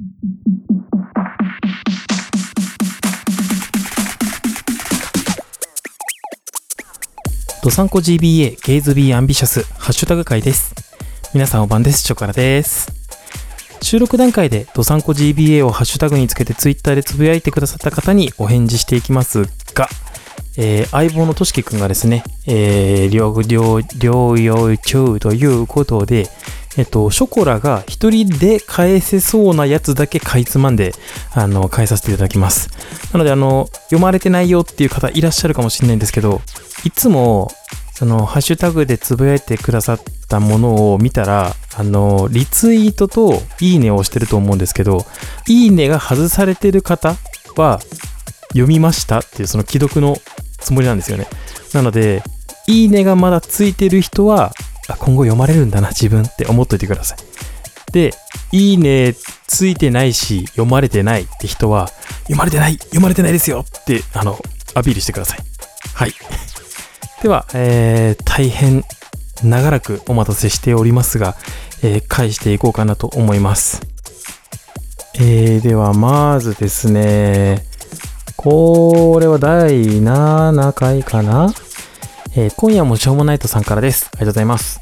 ドサンコ GBA ゲイズビーアンビシャスハッシュタグ会です。皆さんお晩です。チョコラです。収録段階でドサンコ GBA をハッシュタグにつけてツイッターでつぶやいてくださった方にお返事していきますが、えー相棒のとしきくんがですね、えー、療療療養中ということで、えっと、ショコラが一人で返せそうなやつだけかいつまんで、あの、返させていただきます。なので、あの、読まれてないよっていう方いらっしゃるかもしれないんですけど、いつも、その、ハッシュタグでつぶやいてくださったものを見たら、あの、リツイートといいねを押してると思うんですけど、いいねが外されてる方は、読みましたっていうその既読のつもりなんですよね。なので、いいねがまだついてる人は、あ今後読まれるんだな、自分って思っといてください。で、いいねついてないし、読まれてないって人は、読まれてない読まれてないですよって、あの、アピールしてください。はい。では、えー、大変長らくお待たせしておりますが、えー返していこうかなと思います。えー、では、まずですね、これは第7回かな？えー今夜もしょうもないとさんからです。ありがとうございます。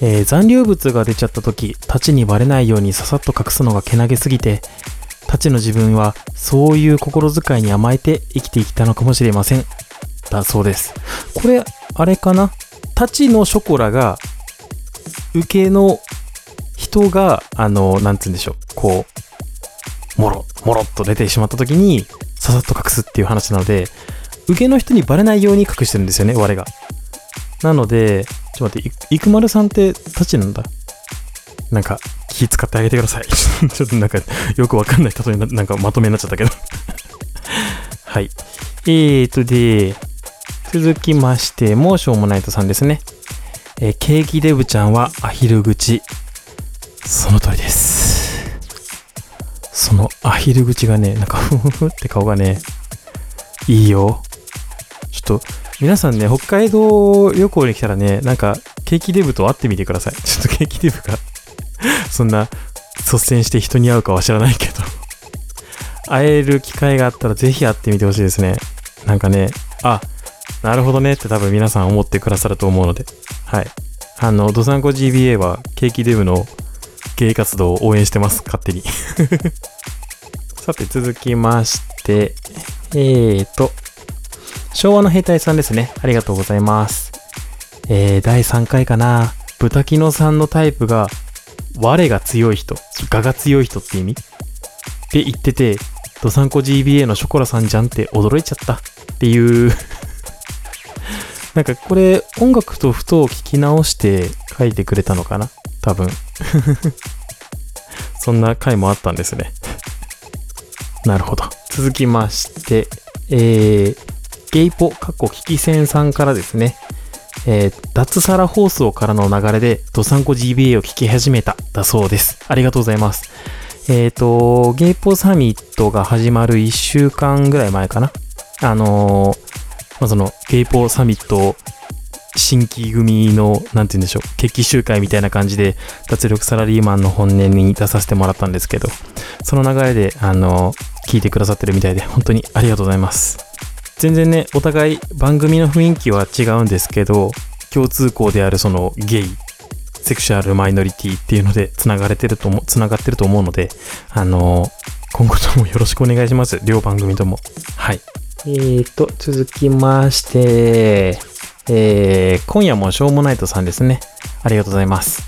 えー残留物が出ちゃった時、タチにバレないようにささっと隠すのがけなげすぎて、タチの自分はそういう心遣いに甘えて生きてきたのかもしれません。だそうです。これ、あれかな？タチのショコラが、受けの人が、あの、なんつうんでしょう、こう、もろ、もろっと出てしまった時に、ささっと隠すっていう話なので、受けの人にバレないように隠してるんですよね、我が。なので、ちょっと待って、い生丸さんってタチなんだ。なんか、気使ってあげてください。ちょっとなんか、よくわかんない例えな、なんかまとめになっちゃったけど。はい。えーとで、続きまして、もうしょうもないとさんですね。えーケーキデブちゃんはアヒル口。その通りです。そのアヒル口がね、なんかふふふって顔がね、いいよ。ちょっと、皆さんね、北海道旅行に来たらね、なんか、ケーキデブと会ってみてください。ちょっとケーキデブが、そんな、率先して人に会うかは知らないけど、会える機会があったらぜひ会ってみてほしいですね。なんかね、あ、なるほどねって多分皆さん思ってくださると思うので、はい。あの、ドサンコ GBA はケーキデブの経営活動を応援してます、勝手に。さて、続きまして、えーと、昭和の兵隊さんですね。ありがとうございます。えー、第3回かな。豚キノさんのタイプが、我が強い人、我が強い人って意味？って言ってて、ドサンコ GBA のショコラさんじゃんって驚いちゃったっていう。なんかこれ、音楽とふとを聞き直して書いてくれたのかな？多分。そんな回もあったんですね。なるほど。続きまして、えー、ゲイポ、かっこキキセンさんからですね、えー、脱サラ放送からの流れで、ドサンコ GBA を聞き始めた、だそうです。ありがとうございます。えっ、と、ゲイポサミットが始まる1週間ぐらい前かな。あのーまあ、その、ゲイポサミット新規組の、なんて言うんでしょう、決起集会みたいな感じで、脱力サラリーマンの本音に出させてもらったんですけど、その流れで、あの、聞いてくださってるみたいで、本当にありがとうございます。全然ね、お互い番組の雰囲気は違うんですけど、共通項であるそのゲイ、セクシュアルマイノリティっていうので繋がれてるとも、繋がってると思うので、あの、今後ともよろしくお願いします。両番組とも。はい。えーと、続きまして、えー、今夜もしょうもないとさんですね。ありがとうございます。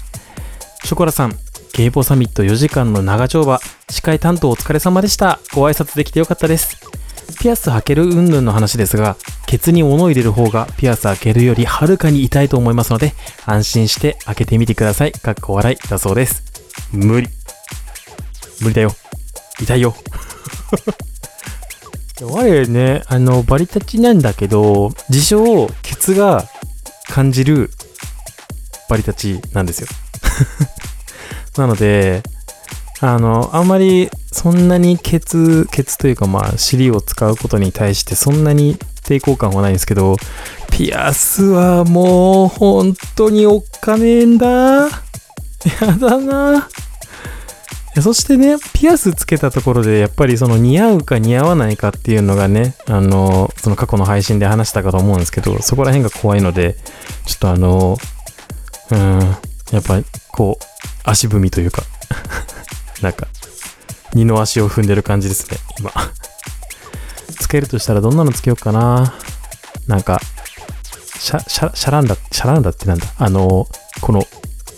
ショコラさん、ゲイポサミット4時間の長丁場、司会担当お疲れ様でした。ご挨拶できてよかったです。ピアス開ける云々の話ですが、ケツに物を入れる方がピアス開けるよりはるかに痛いと思いますので、安心して開けてみてください。かっこ笑いだそうです。無理。無理だよ。痛いよ。我ね、あの、バリタチなんだけど、自称、ケツが感じるバリタチなんですよ。なので、あの、あんまりそんなにケツ、ケツというかまあ、尻を使うことに対してそんなに抵抗感はないんですけど、ピアスはもう本当におっかねえんだ。やだな。そしてね、ピアスつけたところで、やっぱりその似合うか似合わないかっていうのがね、あの、その過去の配信で話したかと思うんですけど、そこら辺が怖いので、ちょっとあの、うん、やっぱりこう、足踏みというかなんか、二の足を踏んでる感じですね、今 つけるとしたらどんなのつけようかな。なんか、シャ、シャ、シャランダ、シャランダってなんだ？あの、この、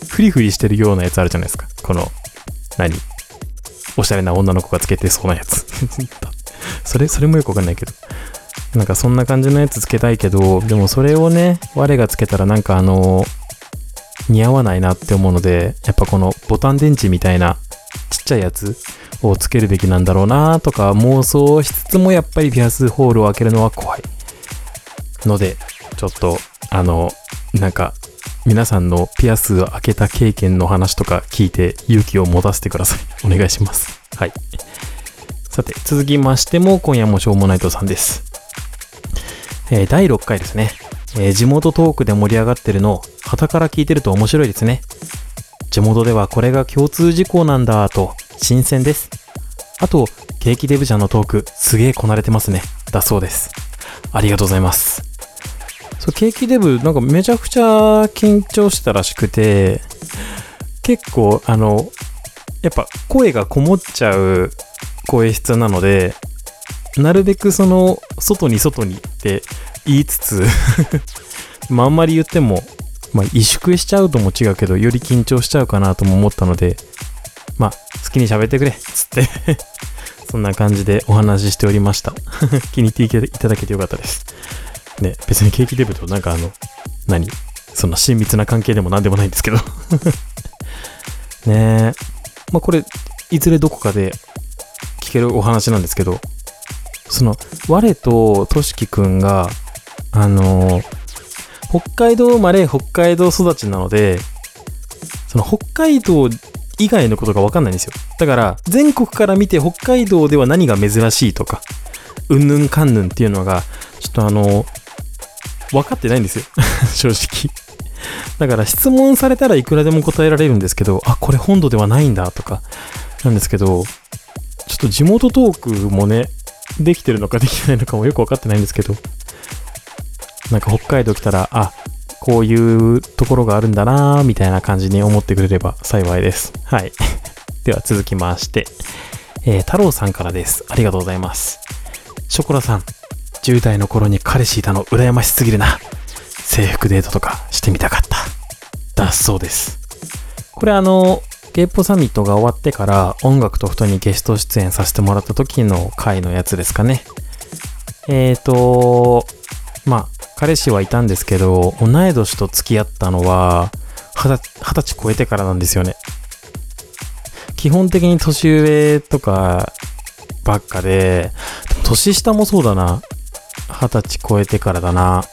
フリフリしてるようなやつあるじゃないですか。この、何？おしゃれな女の子がつけてそうなやつ。それ、それもよくわかんないけど。なんかそんな感じのやつつけたいけど、でもそれをね、我がつけたらなんかあの、似合わないなって思うので、やっぱこのボタン電池みたいなちっちゃいやつをつけるべきなんだろうなとか妄想しつつもやっぱりピアスホールを開けるのは怖い。ので、ちょっと、あの、なんか皆さんのピアスを開けた経験の話とか聞いて勇気を持たせてください。お願いします。はい。さて、続きましても今夜もしょうもないとさんです。えー、第6回ですね。えー、地元トークで盛り上がってるのを旗から聞いてると面白いですね。地元ではこれが共通事項なんだと新鮮です。あと、ケーキデブちゃんのトークすげえこなれてますね。だそうです。ありがとうございます。そう、ケーキデブ、なんかめちゃくちゃ緊張したらしくて、結構、あの、やっぱ声がこもっちゃう声質なので、なるべくその、外に外にって言いつつ まああんまり言っても、まあ萎縮しちゃうとも違うけど、より緊張しちゃうかなとも思ったので、まあ好きに喋ってくれ、つって そんな感じでお話ししておりました 気に入っていただけてよかったです。ね、別にケーキデブとなんかあの、何？そんな親密な関係でも何でもないんですけど ねえ。まあこれ、いずれどこかで聞けるお話なんですけど、その、我ととしきくんが、あの北海道生まれ、北海道育ちなので、その北海道以外のことがわかんないんですよ。だから、全国から見て北海道では何が珍しいとか、うんぬんかんぬんっていうのが、ちょっとあの、分かってないんですよ 正直だから質問されたらいくらでも答えられるんですけど、あ、これ本土ではないんだとか、なんですけど、ちょっと地元トークもね、できてるのかできてないのかもよく分かってないんですけど、なんか北海道来たら、あ、こういうところがあるんだなみたいな感じに思ってくれれば幸いです。はい。では続きまして、えー、太郎さんからです。ありがとうございます。ショコラさん、10代の頃に彼氏いたの羨ましすぎるな。制服デートとかしてみたかった。だそうです。これあの、ゲイポサミットが終わってから音楽とふとにゲスト出演させてもらった時の回のやつですかね。えーと、まあ、彼氏はいたんですけど、同い年と付き合ったのは、二十歳超えてからなんですよね。基本的に年上とかばっかで、年下もそうだな。二十歳超えてからだな。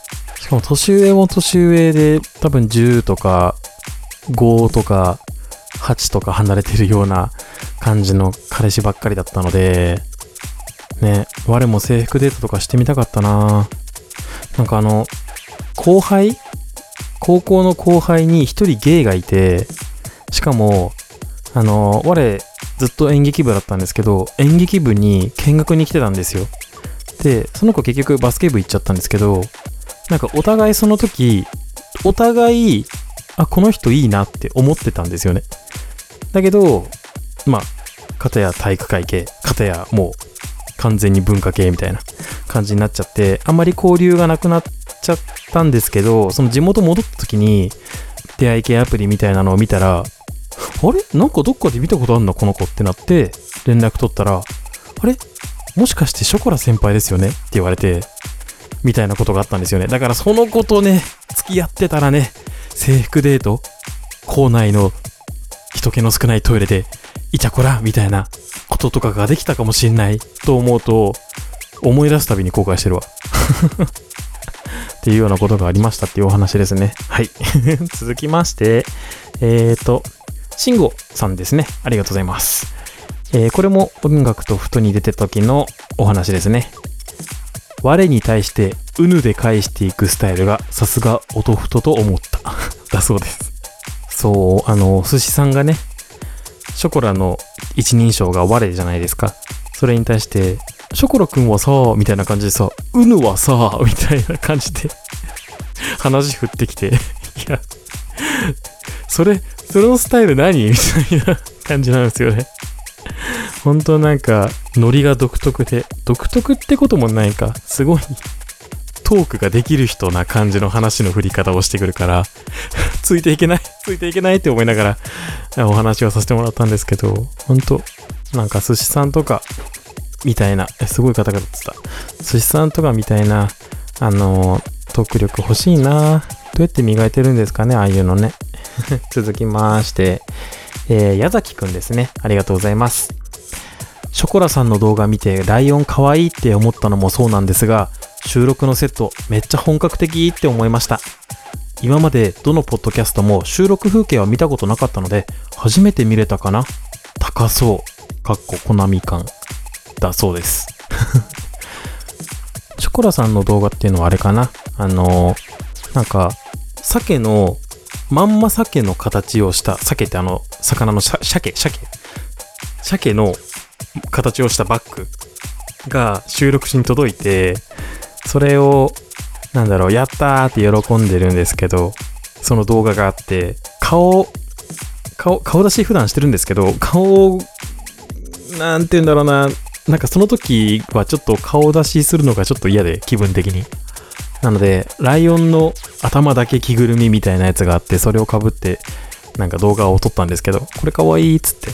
しかも年上も年上で多分10とか5とか8とか離れてるような感じの彼氏ばっかりだったので、ね、我も制服デートとかしてみたかったななんかあの、後輩？高校の後輩に一人ゲイがいて、しかも、あの、我ずっと演劇部だったんですけど、演劇部に見学に来てたんですよ。で、その子結局バスケ部行っちゃったんですけど、なんかお互いその時、お互い、あ、この人いいなって思ってたんですよね。だけど、まあ、片や体育会系、片やもう完全に文化系みたいな感じになっちゃって、あんまり交流がなくなっちゃったんですけど、その地元戻った時に、出会い系アプリみたいなのを見たら、あれ？なんかどっかで見たことあるのこの子ってなって、連絡取ったら、あれ？もしかしてショコラ先輩ですよね？って言われて、みたいなことがあったんですよね。だからその子とね、付き合ってたらね、制服デート、校内の人気の少ないトイレで、イチャコラ？みたいなこととかができたかもしんないと思うと、思い出すたびに後悔してるわ。っていうようなことがありましたっていうお話ですね。はい。続きまして、えっ、ー、と、慎吾さんですね。ありがとうございます。えー、これも音楽とふとに出てた時のお話ですね。我に対してうぬで返していくスタイルがさすが音ふとと思った。だそうです。そう、あの、寿司さんがね、ショコラの一人称が我じゃないですか。それに対して、ショコラくんはさ、みたいな感じでさ、うぬはさ、みたいな感じで話振ってきて、いや、それ、それのスタイル何？みたいな感じなんですよね。本当なんか、ノリが独特で、独特ってこともないか、すごい、トークができる人な感じの話の振り方をしてくるから、ついていけない、ついていけないって思いながら、お話をさせてもらったんですけど、本当なんか寿司さんとか、みたいな、すごい方々ってた。寿司さんとかみたいな、あのトーク力欲しいなどうやって磨いてるんですかね、ああいうのね。続きまして、えー、矢崎くんですね。ありがとうございます。ショコラさんの動画見て、ライオンかわいいって思ったのもそうなんですが、収録のセットめっちゃ本格的って思いました。今までどのポッドキャストも収録風景は見たことなかったので、初めて見れたかな？高そう。かっこコナミ感。だそうです。ショコラさんの動画っていうのはあれかな？あのー、なんか、鮭の、まんま鮭の形をした、鮭ってあの、魚の鮭、鮭鮭の形をしたバッグが収録しに届いて、それを、なんだろう、やったーって喜んでるんですけど、その動画があって、顔、顔、顔出し普段してるんですけど、顔、なんて言うんだろうな、なんかその時はちょっと顔出しするのがちょっと嫌で、気分的に。なので、ライオンの頭だけ着ぐるみみたいなやつがあって、それをかぶって、なんか動画を撮ったんですけど、これかわいいっつって。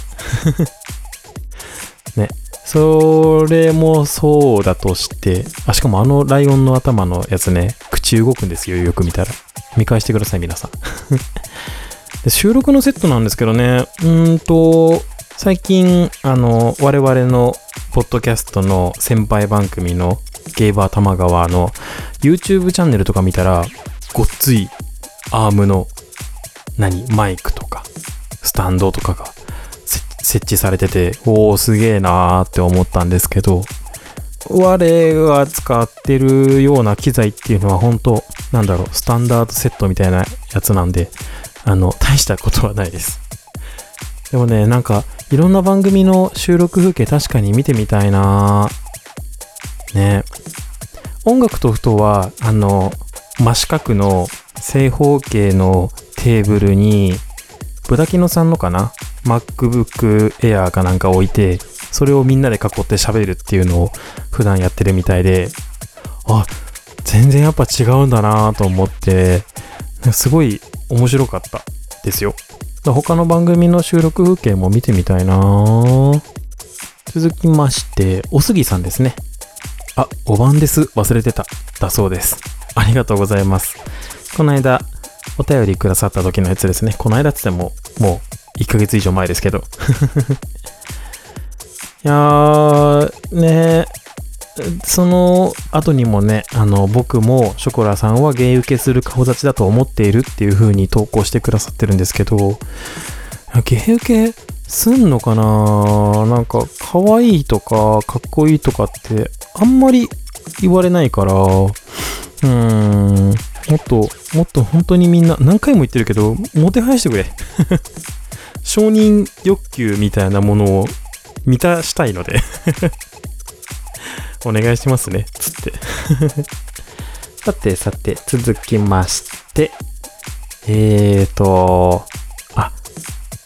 ね。それもそうだとして、あ、しかもあのライオンの頭のやつね、口動くんですよ、よく見たら。見返してください、皆さん。で収録のセットなんですけどね、うんと、最近、あの、我々のポッドキャストの先輩番組のゲイバー玉川の YouTube チャンネルとか見たら、ごっついアームの、何、マイクとか、スタンドとかが設置されてて、おー、すげえなーって思ったんですけど、我が使ってるような機材っていうのは本当なんだろう、スタンダードセットみたいなやつなんで、あの、大したことはないです。でもね、なんか、いろんな番組の収録風景確かに見てみたいなね音楽とふとは、あの、真四角の正方形のテーブルに、ブダキノさんのかな ?MacBook Air かなんか置いて、それをみんなで囲って喋るっていうのを普段やってるみたいで、あ、全然やっぱ違うんだなと思って、すごい面白かったですよ。他の番組の収録風景も見てみたいな続きまして、おすぎさんですね。あ、5番です。忘れてた。だそうです。ありがとうございます。この間、お便りくださった時のやつですね。この間って言っても、もう1ヶ月以上前ですけど。いやー、ねその後にもね、あの、僕もショコラさんはゲイ受けする顔立ちだと思っているっていう風に投稿してくださってるんですけど、ゲイ受けすんのかななんか、可愛いとか、かっこいいとかって、あんまり言われないから、うーん、もっと、もっと本当にみんな、何回も言ってるけど、もてはやしてくれ。承認欲求みたいなものを満たしたいので お願いしますね、つって。さてさて、続きまして、えーと、あ、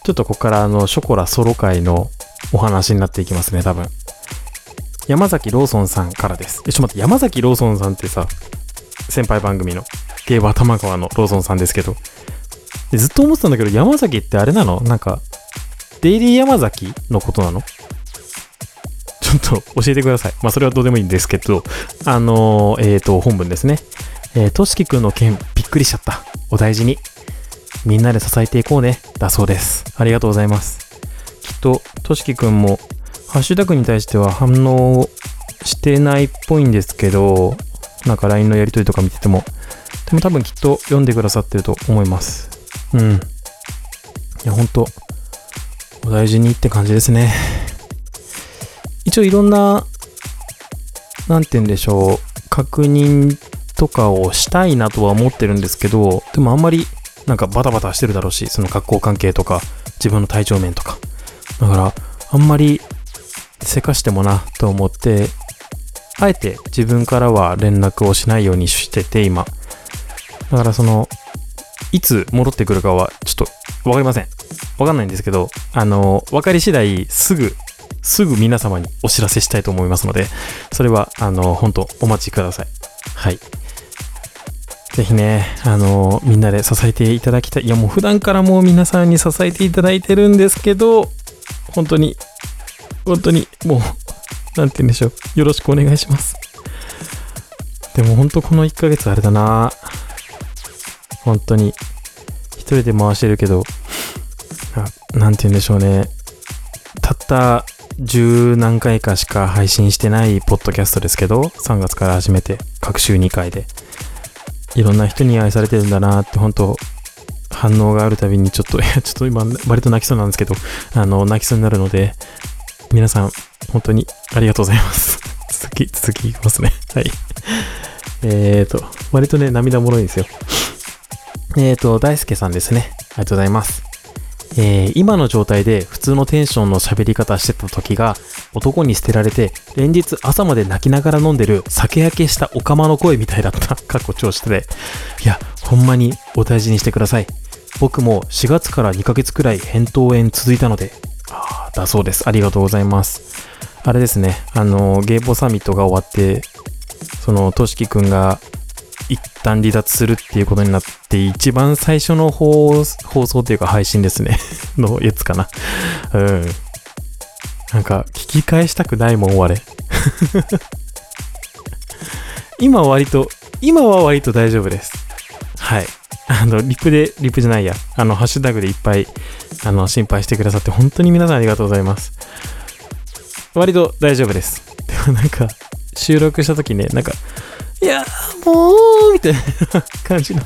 ちょっとここからあの、ショコラソロ会のお話になっていきますね、多分。山崎ローソンさんからです。え、ちょっと待って、山崎ローソンさんってさ、先輩番組の、ゲーバー玉川のローソンさんですけど、でずっと思ってたんだけど、山崎ってあれなの？なんか、デイリー山崎のことなの？ちょっと教えてください。まあ、それはどうでもいいんですけど、あのー、えっ、ー、と、本文ですね。えー、としきくんの件、びっくりしちゃった。お大事に。みんなで支えていこうね。だそうです。ありがとうございます。きっと、としきくんも、ハッシュタグに対しては反応してないっぽいんですけど、なんか LINE のやりとりとか見てても、でも多分きっと読んでくださってると思います。うん。いや、ほんと、お大事にって感じですね。一応いろんな、なんて言うんでしょう、確認とかをしたいなとは思ってるんですけど、でもあんまりなんかバタバタしてるだろうし、その学校関係とか、自分の体調面とか。だから、あんまりせかしてもなと思って、あえて自分からは連絡をしないようにしてて、今。だからその、いつ戻ってくるかはちょっとわかりません。わかんないんですけど、あの、分かり次第すぐ、すぐ皆様にお知らせしたいと思いますので、それは、あの、本当お待ちください。はい。ぜひね、あの、みんなで支えていただきたい。いや、もう普段からもう皆さんに支えていただいてるんですけど、本当に、本当に、もう、なんて言うんでしょう。よろしくお願いします。でも本当この1ヶ月あれだな本当に、一人で回してるけど、なんて言うんでしょうね。たった十何回かしか配信してないポッドキャストですけど、3月から始めて、各週2回で。いろんな人に愛されてるんだなって、本当反応があるたびにちょっと、いや、ちょっと今、割と泣きそうなんですけど、あの、泣きそうになるので、皆さん、本当にありがとうございます。続き、続きいきますね。はい。えーと、割とね、涙もろいんですよ。えーと、大輔さんですね。ありがとうございます。えー、今の状態で普通のテンションの喋り方してた時が男に捨てられて連日朝まで泣きながら飲んでる酒焼けしたオカマの声みたいだった。かっこ調子で。いや、ほんまにお大事にしてください。僕も4月から2ヶ月くらい扁桃炎続いたので、あだそうです。ありがとうございます。あれですね、あの、ゲイボサミットが終わって、その、としきくんが一旦離脱するっていうことになって、一番最初の放送っていうか配信ですね のやつかな。うん。なんか、聞き返したくないもん、我。今は割と、今は割と大丈夫です。はい。あの、リプで、リプじゃないや。あの、ハッシュタグでいっぱい、あの、心配してくださって、本当に皆さんありがとうございます。割と大丈夫です。でもなんか、収録した時ね、なんか、いや、もう、みたいな感じの。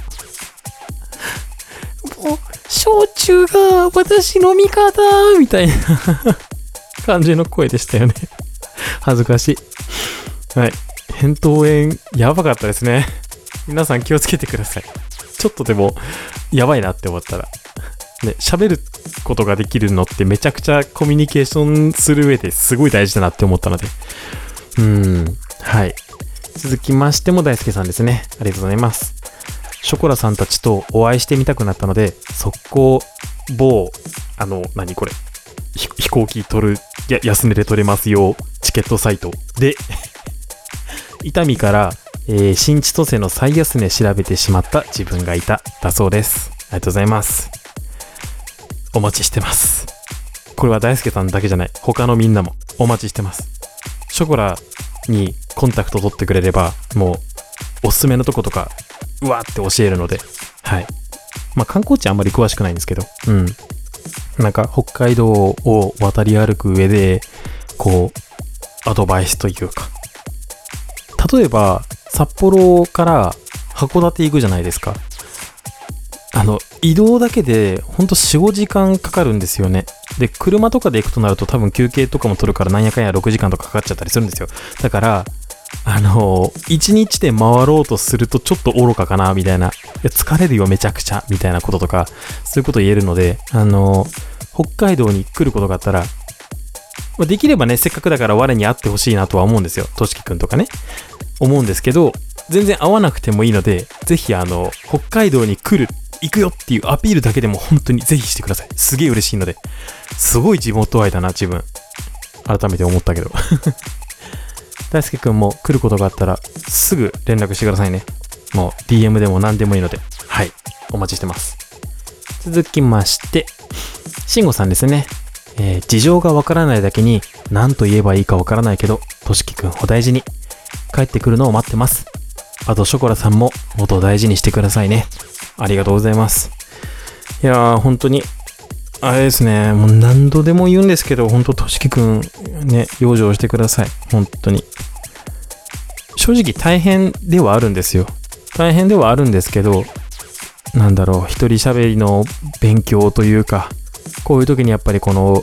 もう、焼酎が私の味方みたいな感じの声でしたよね。恥ずかしい。はい。扁桃炎、やばかったですね。皆さん気をつけてください。ちょっとでも、やばいなって思ったら。ね、喋ることができるのってめちゃくちゃコミュニケーションする上ですごい大事だなって思ったので。うん。はい。続きましても大輔さんですね。ありがとうございます。ショコラさんたちとお会いしてみたくなったので、速攻、某、あの、何これ、飛行機取る、や、安値で取れますよ、チケットサイトで 伊丹から、えー、新千歳の最安値調べてしまった自分がいた、だそうです。ありがとうございます。お待ちしてます。これは大輔さんだけじゃない。他のみんなもお待ちしてます。ショコラにコンタクト取ってくれれば、もう、おすすめのとことか、うわって教えるので、はい。まあ、観光地あんまり詳しくないんですけど、うん。なんか、北海道を渡り歩く上で、こう、アドバイスというか、例えば、札幌から函館行くじゃないですか。あの、移動だけで、ほんと4、5時間かかるんですよね。で、車とかで行くとなると多分休憩とかも取るからなんやかんや6時間とかかかっちゃったりするんですよ。だから、あの、1日で回ろうとするとちょっと愚かかな、みたいな。いや、疲れるよ、めちゃくちゃ、みたいなこととか、そういうこと言えるので、あの、北海道に来ることがあったら、まできればね、せっかくだから我に会ってほしいなとは思うんですよ。としきくんとかね。思うんですけど、全然会わなくてもいいので、ぜひあの、北海道に来る行くよっていうアピールだけでも本当にぜひしてください。すげえ嬉しいので。すごい地元愛だな、自分。改めて思ったけど。大輔くんも来ることがあったら、すぐ連絡してくださいね。もう DM でも何でもいいので。はい。お待ちしてます。続きまして、慎吾さんですね。えー、事情がわからないだけに何と言えばいいかわからないけど、としきくんお大事に。帰ってくるのを待ってます。あと、ショコラさんも元大事にしてくださいね。ありがとうございます。いやー、本当に、あれですね、もう何度でも言うんですけど、本当としきくん、ね、養生してください。本当に。正直大変ではあるんですよ。大変ではあるんですけど、なんだろう、一人喋りの勉強というか、こういう時にやっぱりこの、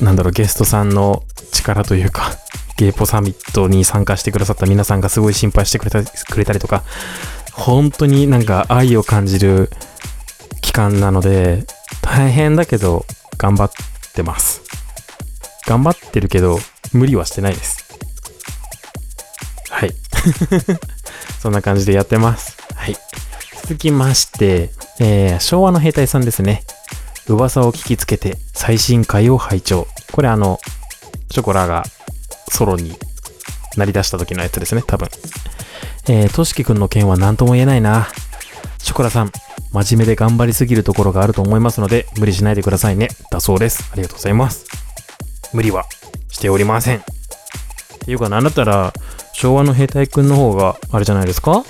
なんだろう、ゲストさんの力というか、ゲイポサミットに参加してくださった皆さんがすごい心配してくれたくれたりとか、本当になんか愛を感じる期間なので、大変だけど頑張ってます。頑張ってるけど、無理はしてないです。はい。そんな感じでやってます。はい。続きまして、えー、昭和の兵隊さんですね。噂を聞きつけて最新回を拝聴。これあの、ショコラがソロになり出した時のやつですね、多分。えー、としきくんの件は何とも言えないな。ショコラさん、真面目で頑張りすぎるところがあると思いますので、無理しないでくださいね。だそうです。ありがとうございます。無理はしておりません。っていうか、なんだったら、昭和の兵隊くんの方が、あれじゃないですか？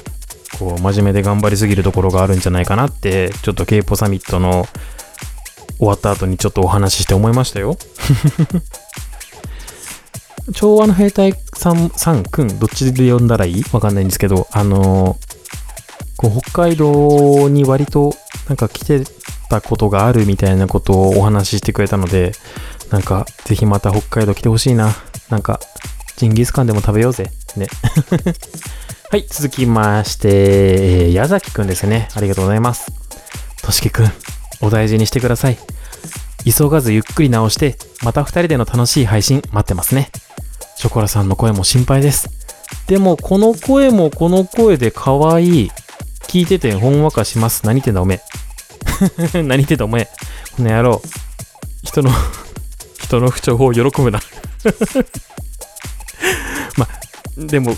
こう、真面目で頑張りすぎるところがあるんじゃないかなって、ちょっと K ポサミットの終わった後にちょっとお話しして思いましたよ。昭和の兵隊さん、さんくん、どっちで呼んだらいい？わかんないんですけど、あのこう北海道に割となんか来てたことがあるみたいなことをお話ししてくれたので、なんかぜひまた北海道来てほしいな。なんか、ジンギスカンでも食べようぜ。ね。はい、続きまして、えー矢崎くんですね。ありがとうございます。としきくん、お大事にしてください。急がずゆっくり直して、また二人での楽しい配信待ってますね。ショコラさんの声も心配です。でも、この声もこの声で可愛い。聞いててほんわかします。何言ってんだおめえ。何言ってんだおめえ。この野郎。人の、人の不調を喜ぶな。ま、でも、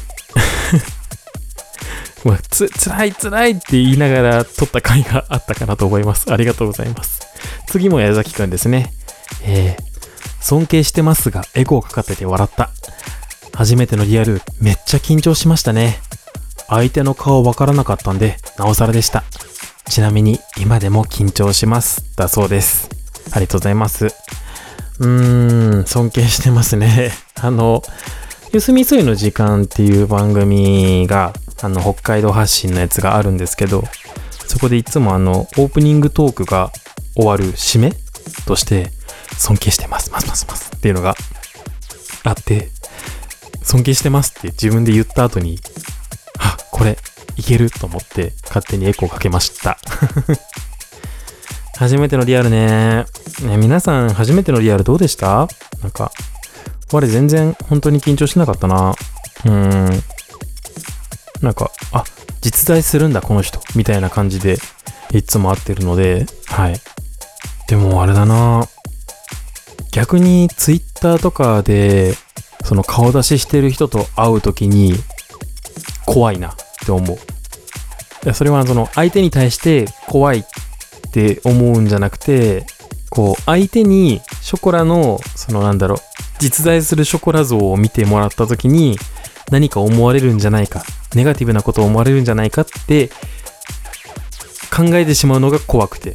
まあ、つ、辛い辛いって言いながら撮った回があったかなと思います。ありがとうございます。次も矢崎くんですね。えー、尊敬してますが、エコーかかってて笑った。初めてのリアル、めっちゃ緊張しましたね。相手の顔わからなかったんで、なおさらでした。ちなみに、今でも緊張します。だそうです。ありがとうございます。うーん、尊敬してますね。あの、ゆすみそいの時間っていう番組が、あの、北海道発信のやつがあるんですけど、そこでいつもあの、オープニングトークが終わる締めとして、尊敬してます、ますますますっていうのがあって、尊敬してますって自分で言った後に、あ、これ、いけると思って勝手にエコーかけました。初めてのリアルね。ね皆さん、初めてのリアルどうでした？なんか、我全然本当に緊張しなかったな。うん。なんか、あ、実在するんだ、この人。みたいな感じで、いつも会ってるので、はい。でも、あれだな。逆に、ツイッターとかで、その顔出ししてる人と会うときに、怖いなって思う。いやそれはその相手に対して怖いって思うんじゃなくて、こう相手にショコラのそのなんだろう、実在するショコラ像を見てもらった時に何か思われるんじゃないか、ネガティブなことを思われるんじゃないかって考えてしまうのが怖くて、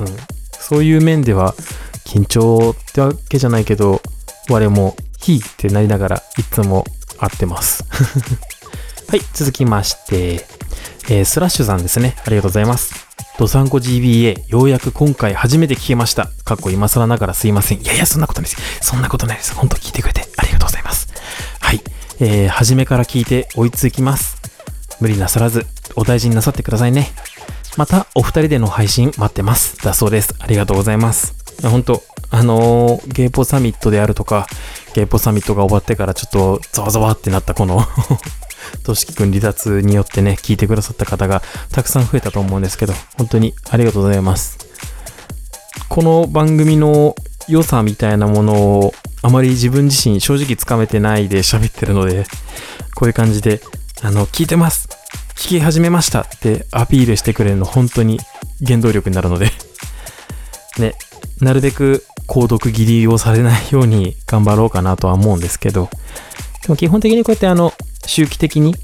うん、そういう面では緊張ってわけじゃないけど、我もヒーってなりながらいつも会ってます。はい、続きまして、えースラッシュさんですね。ありがとうございます。ドサンコ GBA、ようやく今回初めて聞けました。かっこ今更ながらすいません。いやいや、そんなことないです。そんなことないです。本当聞いてくれてありがとうございます。はい、えー、初めから聞いて追いつきます。無理なさらず、お大事になさってくださいね。また、お二人での配信待ってます。だそうです。ありがとうございます。本当あのーゲイポサミットであるとか、ゲイポサミットが終わってからちょっとざわざわってなったこのとしきくん離脱によってね、聞いてくださった方がたくさん増えたと思うんですけど、本当にありがとうございます。この番組の良さみたいなものをあまり自分自身正直つかめてないで喋ってるので、こういう感じで、あの、聞いてます。聞き始めましたってアピールしてくれるの本当に原動力になるので、ね、なるべく購読切りをされないように頑張ろうかなとは思うんですけど、でも基本的にこうやってあの、周期的に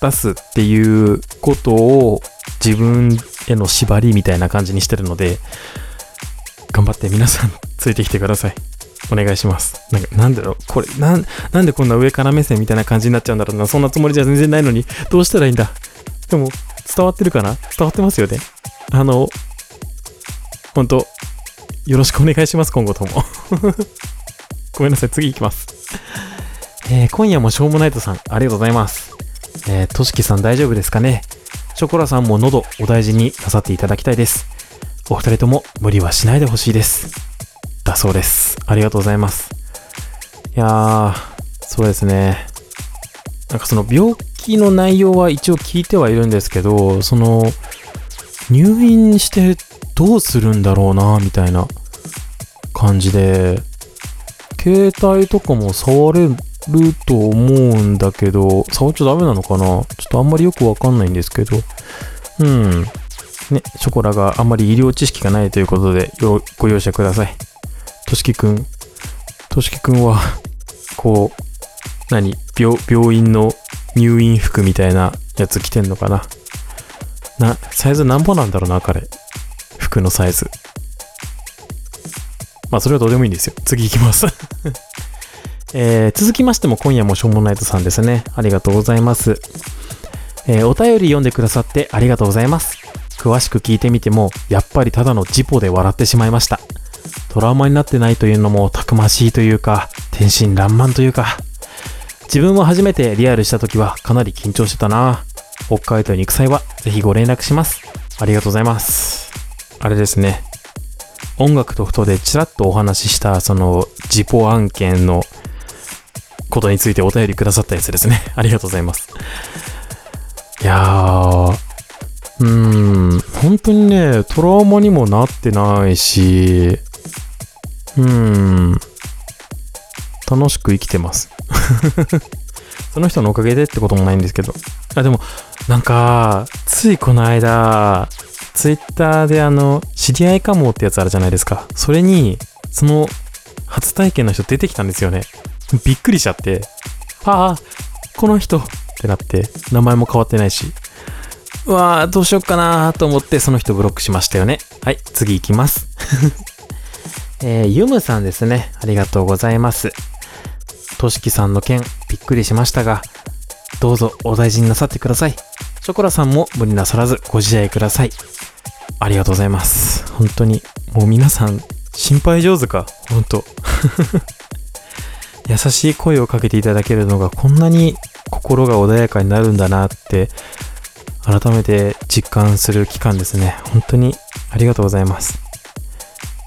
出すっていうことを自分への縛りみたいな感じにしてるので、頑張って皆さんついてきてください。お願いします。なんか、なんだろう、これ、な、なんでこんな上から目線みたいな感じになっちゃうんだろうな。そんなつもりじゃ全然ないのに、どうしたらいいんだ？でも、伝わってるかな？伝わってますよね。あの、本当よろしくお願いします、今後とも。ごめんなさい、次行きます。えー今夜もしょうもないとさん、ありがとうございます。えー、としきさん大丈夫ですかね？ショコラさんも喉お大事になさっていただきたいです。お二人とも無理はしないでほしいです。だそうです。ありがとうございます。いやー、そうですね。なんかその病気の内容は一応聞いてはいるんですけど、その、入院してどうするんだろうな、みたいな感じで、携帯とかも触れると思うんだけど、触っちゃダメなのかな？ちょっとあんまりよくわかんないんですけど、うん。ね、ショコラがあんまり医療知識がないということで、ご容赦ください。としきくん。としきくんは、こう、何病、病院の入院服みたいなやつ着てんのかなな、サイズなんぼなんだろうな、彼。服のサイズ。まあ、それはどうでもいいんですよ。次行きます えー、続きましても今夜もしょうもないとさんですね。ありがとうございます。えー、お便り読んでくださってありがとうございます。詳しく聞いてみても、やっぱりただのジポで笑ってしまいました。トラウマになってないというのもたくましいというか、天真爛漫というか、自分も初めてリアルした時はかなり緊張してたな。北海道に行く際はぜひご連絡します。ありがとうございます。あれですね。音楽とふとでちらっとお話ししたそのジポ案件のことについてお便りくださったやつですね。ありがとうございます。いやー、うん、本当にね、トラウマにもなってないし、うん、楽しく生きてます。その人のおかげでってこともないんですけど。あ、でも、なんか、ついこの間、ツイッターであの、知り合いかもってやつあるじゃないですか。それに、その、初体験の人出てきたんですよね。びっくりしちゃって、ああ、この人ってなって、名前も変わってないし、うわー、どうしよっかなと思ってその人ブロックしましたよね。はい、次行きます。えー、ユムさんですね。ありがとうございます。としきさんの件、びっくりしましたが、どうぞお大事になさってください。ショコラさんも無理なさらずご自愛ください。ありがとうございます。本当に、もう皆さん、心配上手か？本当 優しい声をかけていただけるのがこんなに心が穏やかになるんだなって改めて実感する期間ですね。本当にありがとうございます。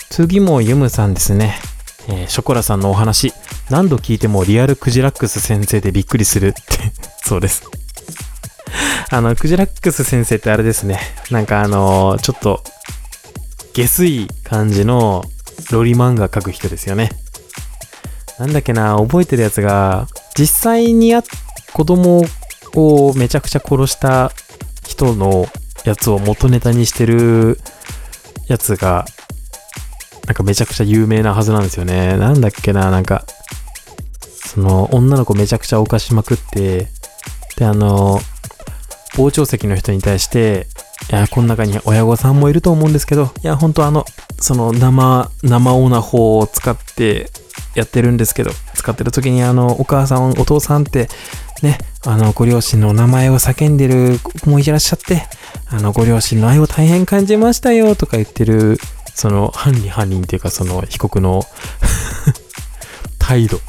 次もユムさんですね。えー、ショコラさんのお話、何度聞いてもリアルクジラックス先生でびっくりするって そうです。あの、クジラックス先生ってあれですね。なんかあのー、ちょっと、下水感じのロリ漫画描く人ですよね。なんだっけな、覚えてるやつが、実際にあ子供をめちゃくちゃ殺した人のやつを元ネタにしてるやつが、なんかめちゃくちゃ有名なはずなんですよね。なんだっけな、なんか、その女の子めちゃくちゃ犯しまくって、で、あの、傍聴席の人に対して、いや、この中に親御さんもいると思うんですけど、いや、ほんとあの、その生、生オナホを使ってやってるんですけど、使ってる時にあの、お母さん、お父さんって、ね、あの、ご両親のお名前を叫んでる子もいらっしゃって、あの、ご両親の愛を大変感じましたよとか言ってる、その、犯人犯人っていうか、その、被告の 態度。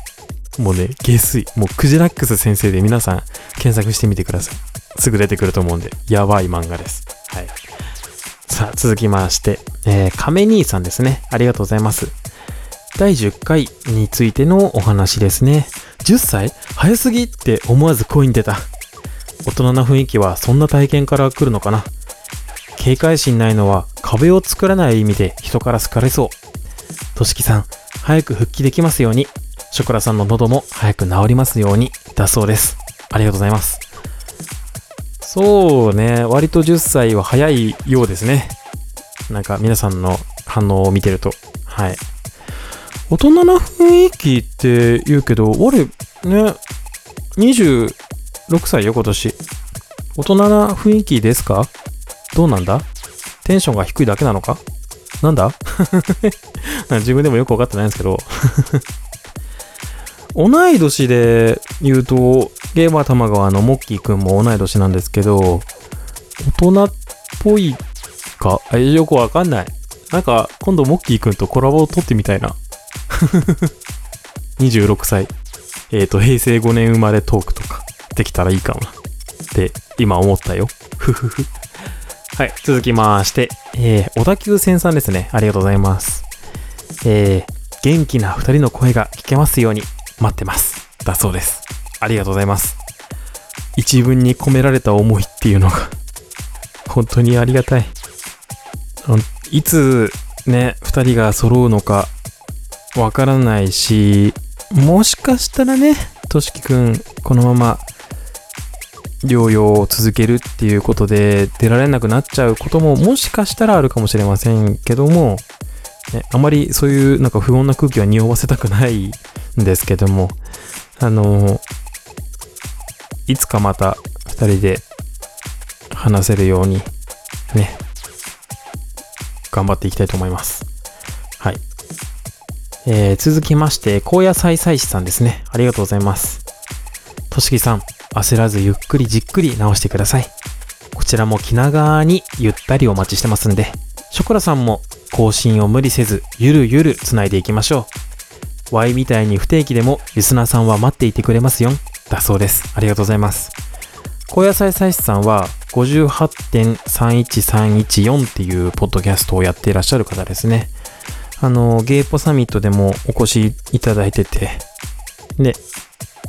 もうね、下水。もう、クジラックス先生で皆さん検索してみてください。すぐ出てくると思うんで、やばい漫画です。はい。さあ、続きまして、えー、亀兄さんですね。ありがとうございます。第10回についてのお話ですね。10歳？早すぎって思わず声に出た。大人な雰囲気はそんな体験から来るのかな。警戒心ないのは壁を作らない意味で人から好かれそう。としきさん、早く復帰できますように。ショコラさんの喉も早く治りますように。だそうです。ありがとうございます。そうね、割と10歳は早いようですね。なんか皆さんの反応を見てると。はい。大人な雰囲気って言うけど、俺、ね、26歳よ、今年。大人な雰囲気ですか？どうなんだ？テンションが低いだけなのか？なんだ？自分でもよくわかってないんですけど 同い年で言うと、ゲーマー玉川のモッキーくんも同い年なんですけど、大人っぽいか？よくわかんない。なんか、今度モッキーくんとコラボを撮ってみたいな。26歳。えっ、ー、と、平成5年生まれトークとかできたらいいかもな。って今思ったよ。ふふふ。はい、続きまして、えー、小田急線さんですね。ありがとうございます。えー、元気な二人の声が聞けますように。待ってます。だそうです。ありがとうございます。一文に込められた思いっていうのが本当にありがたい。いつね、二人が揃うのかわからないし、もしかしたらね、としきくん、このまま療養を続けるっていうことで出られなくなっちゃうことももしかしたらあるかもしれませんけども、ね、あまりそういうなんか不穏な空気は匂わせたくないんですけども、あの、いつかまた二人で話せるようにね、頑張っていきたいと思います。えー、続きまして、高野菜菜師さんですね。ありがとうございます。としきさん、焦らずゆっくりじっくり直してください。こちらも気長にゆったりお待ちしてますんで、ショコラさんも更新を無理せず、ゆるゆる繋いでいきましょう。Y みたいに不定期でもリスナーさんは待っていてくれますよ。だそうです。ありがとうございます。高野菜菜師さんは58.31314っていうポッドキャストをやっていらっしゃる方ですね。あの、ゲイポサミットでもお越しいただいてて、で、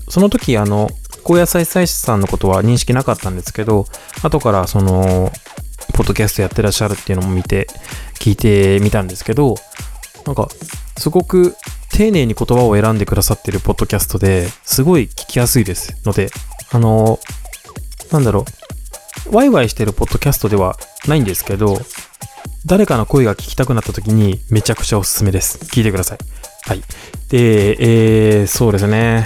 その時あの、高野菜菜師さんのことは認識なかったんですけど、後からその、ポッドキャストやってらっしゃるっていうのも見て、聞いてみたんですけど、なんか、すごく丁寧に言葉を選んでくださってるポッドキャストですごい聞きやすいですので、あの、なんだろう、ワイワイしてるポッドキャストではないんですけど、誰かの声が聞きたくなった時にめちゃくちゃおすすめです。聞いてください。はい。で、えー、そうですね。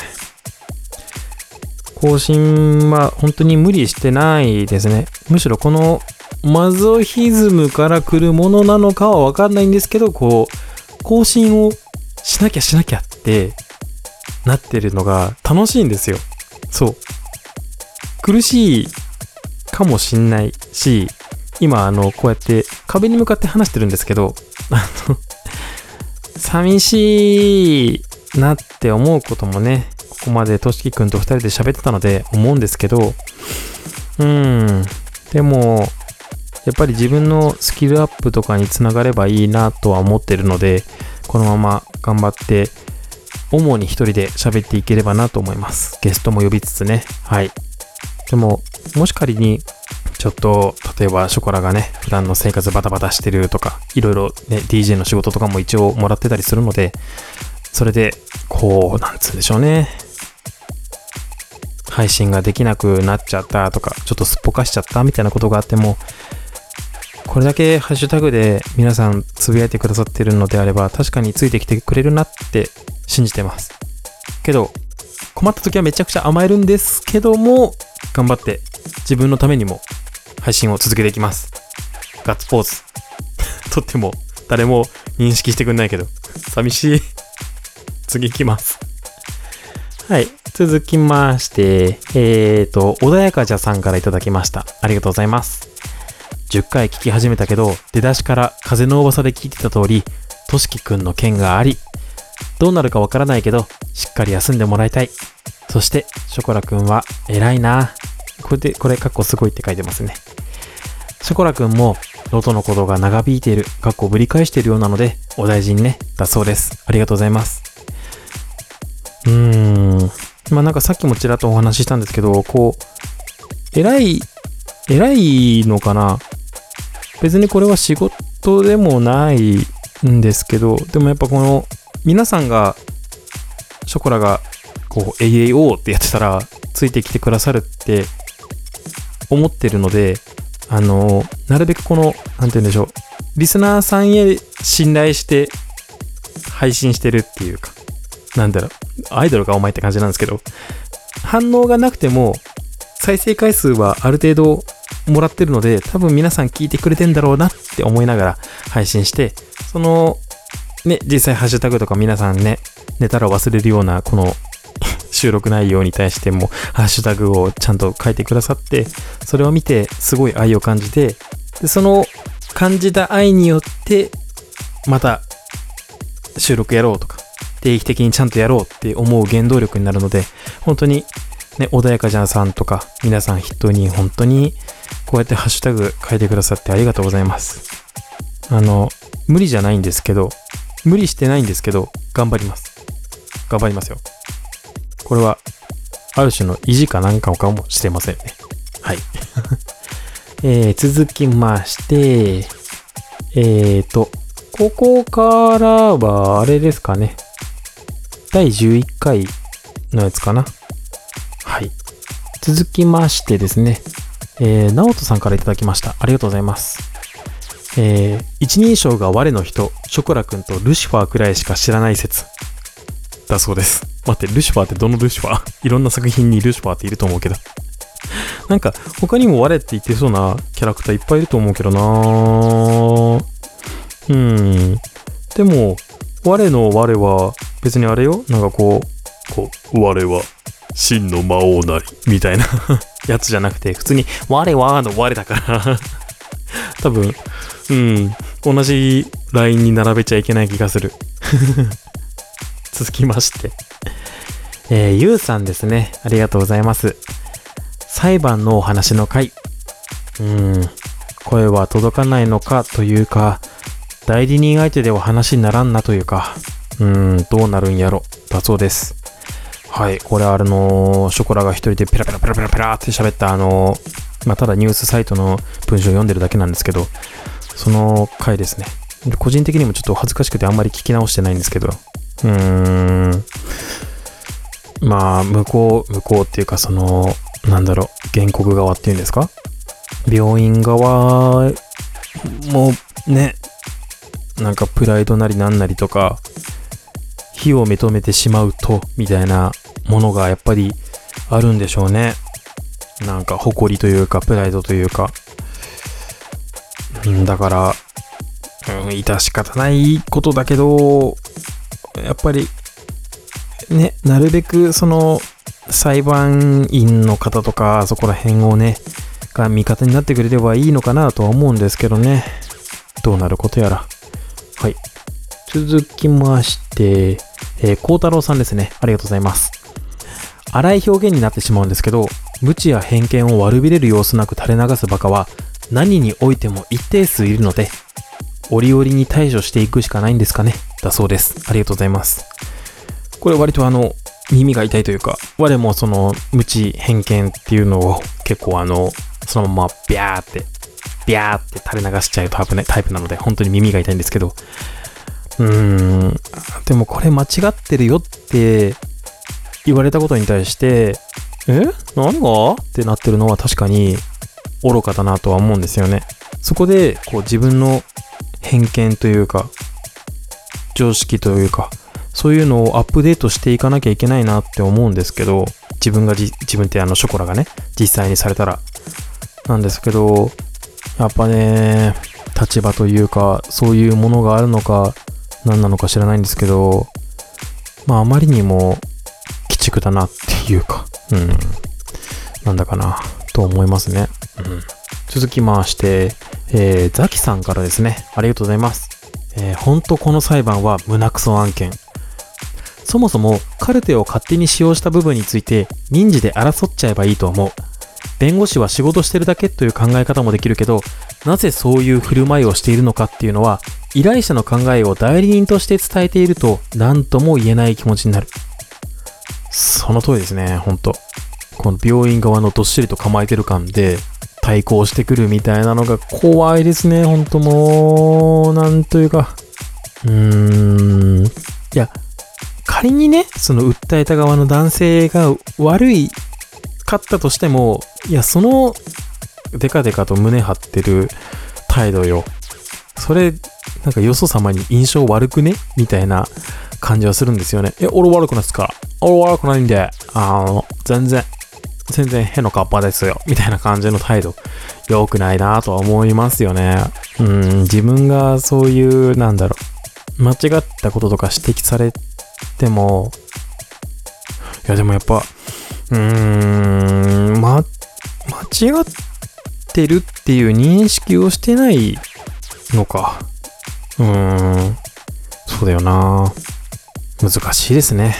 更新は本当に無理してないですね。むしろこのマゾヒズムから来るものなのかはわかんないんですけど、こう、更新をしなきゃしなきゃってなってるのが楽しいんですよ。そう。苦しいかもしんないし、今あの、こうやって壁に向かって話してるんですけど、あの、寂しいなって思うこともね、ここまでとしきくんと二人で喋ってたので思うんですけど、うん、でも、やっぱり自分のスキルアップとかにつながればいいなとは思ってるので、このまま頑張って、主に一人で喋っていければなと思います。ゲストも呼びつつね。はい。でも、もし仮に、ちょっと、例えばショコラがね、普段の生活バタバタしてるとか、いろいろね、DJ の仕事とかも一応もらってたりするので、それで、こう、なんつうんでしょうね。配信ができなくなっちゃったとか、ちょっとすっぽかしちゃったみたいなことがあっても、これだけハッシュタグで皆さんつぶやいてくださってるのであれば、確かについてきてくれるなって信じてます。けど、困った時はめちゃくちゃ甘えるんですけども、頑張って自分のためにも配信を続けていきます。ガッツポーズ。とっても誰も認識してくんないけど、寂しい。次行きます。はい。続きまして、えーと、穏やかじゃさんからいただきました。ありがとうございます。10回聞き始めたけど、出だしから風の噂で聞いてた通り、としきくんの件があり、どうなるかわからないけど、しっかり休んでもらいたい。そして、ショコラくんは偉いな。これで、これ、かっこすごいって書いてますね。ショコラくんも、喉のことが長引いている、かっこぶり返しているようなので、お大事にね、だそうです。ありがとうございます。うーん。まあなんかさっきもちらっとお話ししたんですけど、こう、偉い、偉いのかな？別にこれは仕事でもないんですけど、でもやっぱこの、皆さんが、ショコラが、こう、AAO ってやってたら、ついてきてくださるって思ってるので、あの、なるべくこの、なんて言うんでしょう、リスナーさんへ信頼して配信してるっていうか、なんだろう、アイドルかお前って感じなんですけど、反応がなくても、再生回数はある程度もらってるので、多分皆さん聞いてくれてんだろうなって思いながら配信して、その、ね、実際ハッシュタグとか皆さんね、寝たら忘れるようなこの収録内容に対してもハッシュタグをちゃんと書いてくださって、それを見てすごい愛を感じて、でその感じた愛によって、また収録やろうとか、定期的にちゃんとやろうって思う原動力になるので、本当にね、穏やかじゃんさんとか、皆さん筆頭に本当にこうやってハッシュタグ書いてくださってありがとうございます。あの、無理じゃないんですけど、無理してないんですけど、頑張ります。頑張りますよ。これは、ある種の意地かなんかかもしれませんね。はい。えー、続きまして、えーと、ここからは、あれですかね。第11回のやつかな。はい。続きましてですね、えー、直人さんから頂きました。ありがとうございます。えー、一人称が我の人、ショコラくんとルシファーくらいしか知らない説。だそうです。待って、ルシファーってどのルシファー？いろんな作品にルシファーっていると思うけど。なんか、他にも我って言ってそうなキャラクターいっぱいいると思うけどなうん。でも、我の我は別にあれよなんかこう、こう、我は真の魔王なり、みたいな やつじゃなくて、普通に我はの我だから多分、うん、同じラインに並べちゃいけない気がする続きましてえー、ゆうさんですね。ありがとうございます。裁判のお話の回。うん、声は届かないのかというか、代理人相手では話にならんなというか、うん、どうなるんやろ、だそうです。はい、これあのー、ショコラが一人でペラペラペラペラペラって喋ったあのー、まあ、ただニュースサイトの文章を読んでるだけなんですけど、その回ですね。個人的にもちょっと恥ずかしくてあんまり聞き直してないんですけど、うーん、まあ、向こう、向こうっていうかその、なんだろう、原告側っていうんですか？病院側もね、なんかプライドなりなんなりとか、非を認めてしまうと、みたいなものがやっぱりあるんでしょうね。なんか誇りというか、プライドというか。だから、うん、致し方ないことだけど、やっぱり、ね、なるべくその裁判員の方とか、そこら辺をね、が味方になってくれればいいのかなとは思うんですけどね。どうなることやら。はい。続きまして、えー、孝太郎さんですね。ありがとうございます。荒い表現になってしまうんですけど、無知や偏見を悪びれる様子なく垂れ流すバカは、何においても一定数いるので、折々に対処していくしかないんですかね。だそうです。ありがとうございます。これ割とあの、耳が痛いというか、我もその、無知偏見っていうのを結構あの、そのままビャーって、ビャーって垂れ流しちゃうタイプ,、ね、タイプなので、本当に耳が痛いんですけど、うーん、でもこれ間違ってるよって言われたことに対して、え？何が？ってなってるのは確かに愚かだなとは思うんですよね。そこで、こう自分の偏見というか、常識というか、そういうのをアップデートしていかなきゃいけないなって思うんですけど、自分が自分ってあのショコラがね、実際にされたら。なんですけど、やっぱね、立場というか、そういうものがあるのか、何なのか知らないんですけど、まああまりにも鬼畜だなっていうか、うん。なんだかな、と思いますね。うん。続きまして、えー、ザキさんからですね。ありがとうございます。えー、ほんとこの裁判は胸クソ案件。そもそもカルテを勝手に使用した部分について民事で争っちゃえばいいと思う。弁護士は仕事してるだけという考え方もできるけど、なぜそういう振る舞いをしているのかっていうのは、依頼者の考えを代理人として伝えていると何とも言えない気持ちになる。その通りですね、ほんと。この病院側のどっしりと構えてる感で対抗してくるみたいなのが怖いですね、ほんともう、なんというか。うーん。いや、仮にね、その訴えた側の男性が悪いかったとしても、いや、その、デカデカと胸張ってる態度よ。それ、なんかよそ様に印象悪くね？みたいな感じはするんですよね。え、俺悪くないっすか？俺悪くないんで、あの、全然、全然変のカッパですよ。みたいな感じの態度。良くないなとは思いますよね。うん、自分がそういう、なんだろう、間違ったこととか指摘されでも、いやでもやっぱ、うーん、ま、間違ってるっていう認識をしてないのか。うーん、そうだよな難しいですね。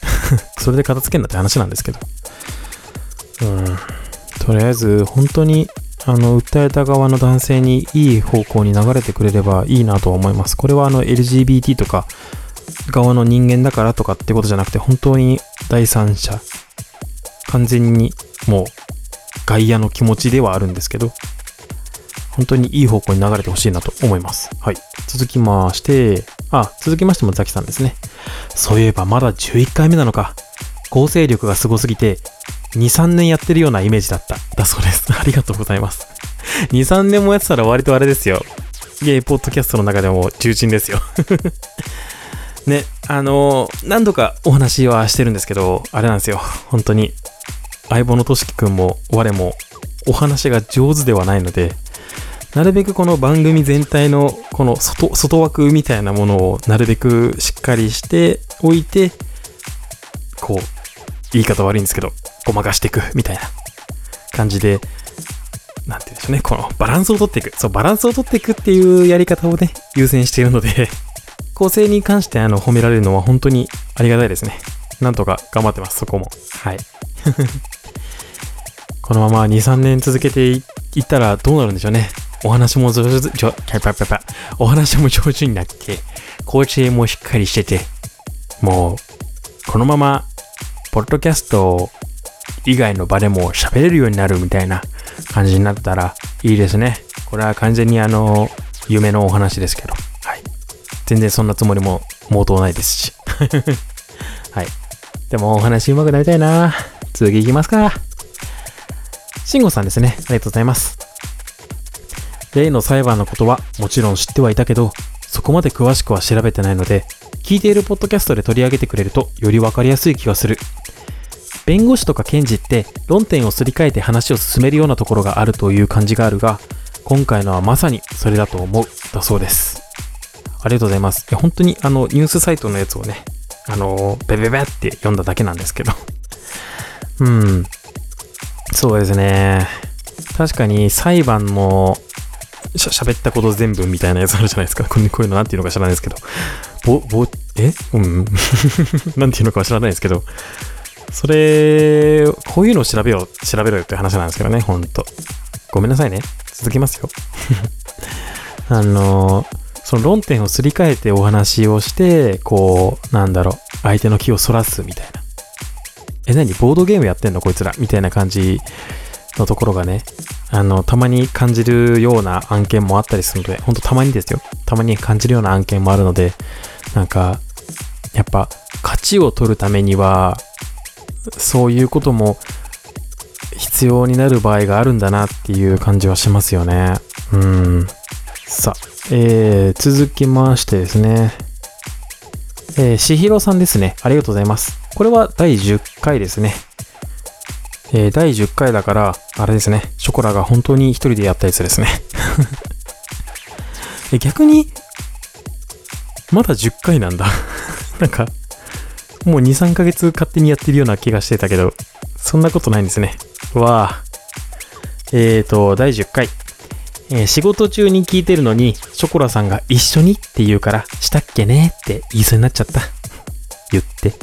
それで片付けんなって話なんですけど。うん。とりあえず、本当に、あの、訴えた側の男性にいい方向に流れてくれればいいなと思います。これはあの、LGBT とか、側の人間だからとかってことじゃなくて、本当に第三者、完全にもう外野の気持ちではあるんですけど、本当にいい方向に流れてほしいなと思います。はい。続きまして、あ、続きましてもザキさんですね。そういえばまだ11回目なのか。構成力がすごすぎて、2、3年やってるようなイメージだった。だそうです。ありがとうございます。2、3年もやってたら割とあれですよ。ゲイポッドキャストの中でも重鎮ですよ。ね、あのー、何度かお話はしてるんですけど、あれなんですよ。本当に。相棒のとしきくんも我もお話が上手ではないので、なるべくこの番組全体のこの外外枠みたいなものをなるべくしっかりしておいて、こう、言い方悪いんですけど、ごまかしていくみたいな感じで、なんて言うんでしょうね、このバランスをとっていく。そう、バランスをとっていくっていうやり方をね、優先しているので 構成に関してあの褒められるのは本当にありがたいですね。なんとか頑張ってます、そこも。はい。このまま2、3年続けていったらどうなるんでしょうね。お話も上手、ちょ、パパパパ、お話も上手になって、構成もしっかりしてて、もう、このまま、ポッドキャスト以外の場でも喋れるようになるみたいな感じになったらいいですね。これは完全にあの、夢のお話ですけど。はい。全然そんなつもりも毛頭ないですし。はい。でもお話上手くなりたいな次行きますか。慎吾さんですね。ありがとうございます。例の裁判のことはもちろん知ってはいたけど、そこまで詳しくは調べてないので、聞いているポッドキャストで取り上げてくれるとより分かりやすい気がする。弁護士とか検事って論点をすり替えて話を進めるようなところがあるという感じがあるが、今回のはまさにそれだと思う、だそうです。ありがとうございますい。本当にあのニュースサイトのやつをね、あの、ベベベって読んだだけなんですけど。うん。そうですね。確かに裁判のしゃ喋ったこと全部みたいなやつあるじゃないですか。こういうのなんていうのか知らないですけど。ぼ、ぼ、え？うん。なんていうのかは知らないですけど。それ、こういうのを調べよう、調べろよって話なんですけどね、ほんと。ごめんなさいね。続きますよ。あの、その論点をすり替えてお話をして、こう、なんだろう、相手の気をそらすみたいな。え、何？ボードゲームやってんの？こいつらみたいな感じのところがね、あの、たまに感じるような案件もあったりするので、ほんとたまにですよ。たまに感じるような案件もあるので、なんか、やっぱ、勝ちを取るためには、そういうことも必要になる場合があるんだなっていう感じはしますよね。うん。さあ、えー、続きましてですね。えー、しひろさんですね。ありがとうございます。これは第10回ですね。えー、第10回だから、あれですね、ショコラが本当に一人でやったやつですね。え逆に、まだ10回なんだ なんか、もう2、3ヶ月勝手にやってるような気がしてたけど、そんなことないんですね。わあ。えーと、第10回。えー、仕事中に聞いてるのに、ショコラさんが一緒にって言うから、したっけねって言いそうになっちゃった。言って。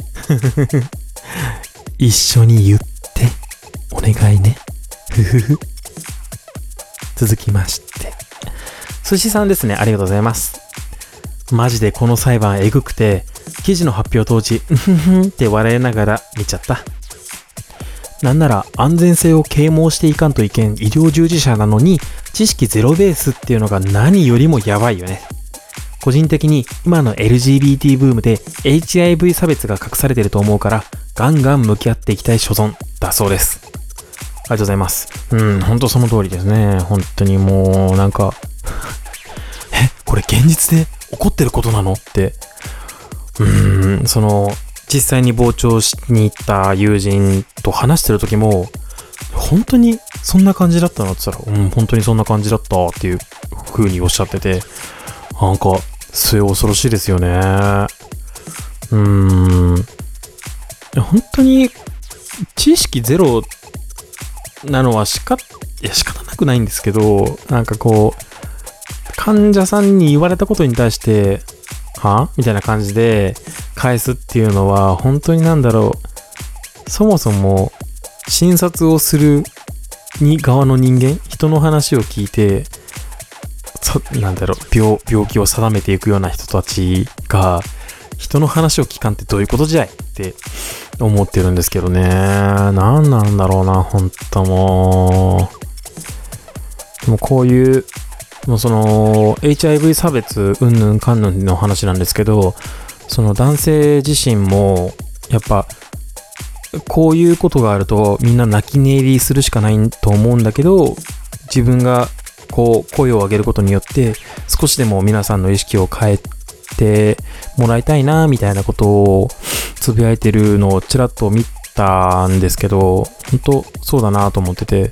一緒に言って。お願いね。ふふふ。続きまして。寿司さんですね。ありがとうございます。マジでこの裁判えぐくて、記事の発表当時、うんふんふんって笑いながら見ちゃった。なんなら安全性を啓蒙していかんといけん医療従事者なのに知識ゼロベースっていうのが何よりもやばいよね。個人的に今の LGBT ブームで HIV 差別が隠されてると思うからガンガン向き合っていきたい所存だそうです。ありがとうございます。うん、ほんとその通りですね。本当にもう、なんか え、これ現実で起こってることなのって、うん、その、実際に傍聴しに行った友人と話してる時も、本当にそんな感じだったのって言ったら、うん、本当にそんな感じだったっていう風におっしゃってて、なんか、末恐ろしいですよね。うーん。本当に、知識ゼロなのはしか、いや仕方なくないんですけど、なんかこう、患者さんに言われたことに対して、は？みたいな感じで返すっていうのは、本当になんだろう、そもそも診察をするに側の人間、人の話を聞いて、なんだろう病、病気を定めていくような人たちが、人の話を聞かんってどういうことじゃいって思ってるんですけどね。何なんだろうな、ほんともう。でもこういう、もうその、HIV 差別、うんぬんかんぬんの話なんですけど、その男性自身も、やっぱ、こういうことがあるとみんな泣き寝入りするしかないと思うんだけど、自分がこう声を上げることによって少しでも皆さんの意識を変えてもらいたいなみたいなことをつぶやいてるのをちらっと見たんですけど、本当そうだなと思ってて、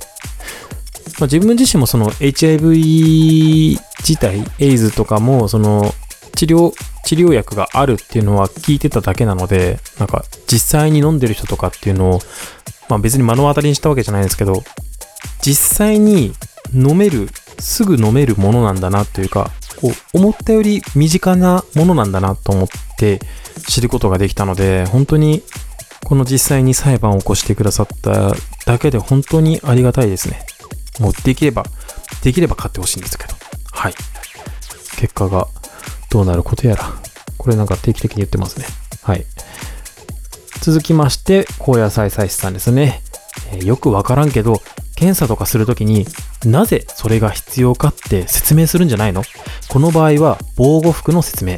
まあ、自分自身もその HIV 自体、エイズとかもその治療、治療薬があるっていうのは聞いてただけなので、なんか実際に飲んでる人とかっていうのを、まあ別に目の当たりにしたわけじゃないですけど、実際に飲める、すぐ飲めるものなんだなというか、思ったより身近なものなんだなと思って知ることができたので、本当にこの実際に裁判を起こしてくださっただけで本当にありがたいですね。もうできれば、できれば買ってほしいんですけど。はい。結果がどうなることやら。これなんか定期的に言ってますね。はい。続きまして、高野菜菜師さんですね。えー、よくわからんけど、検査とかするときになぜそれが必要かって説明するんじゃないの？この場合は防護服の説明。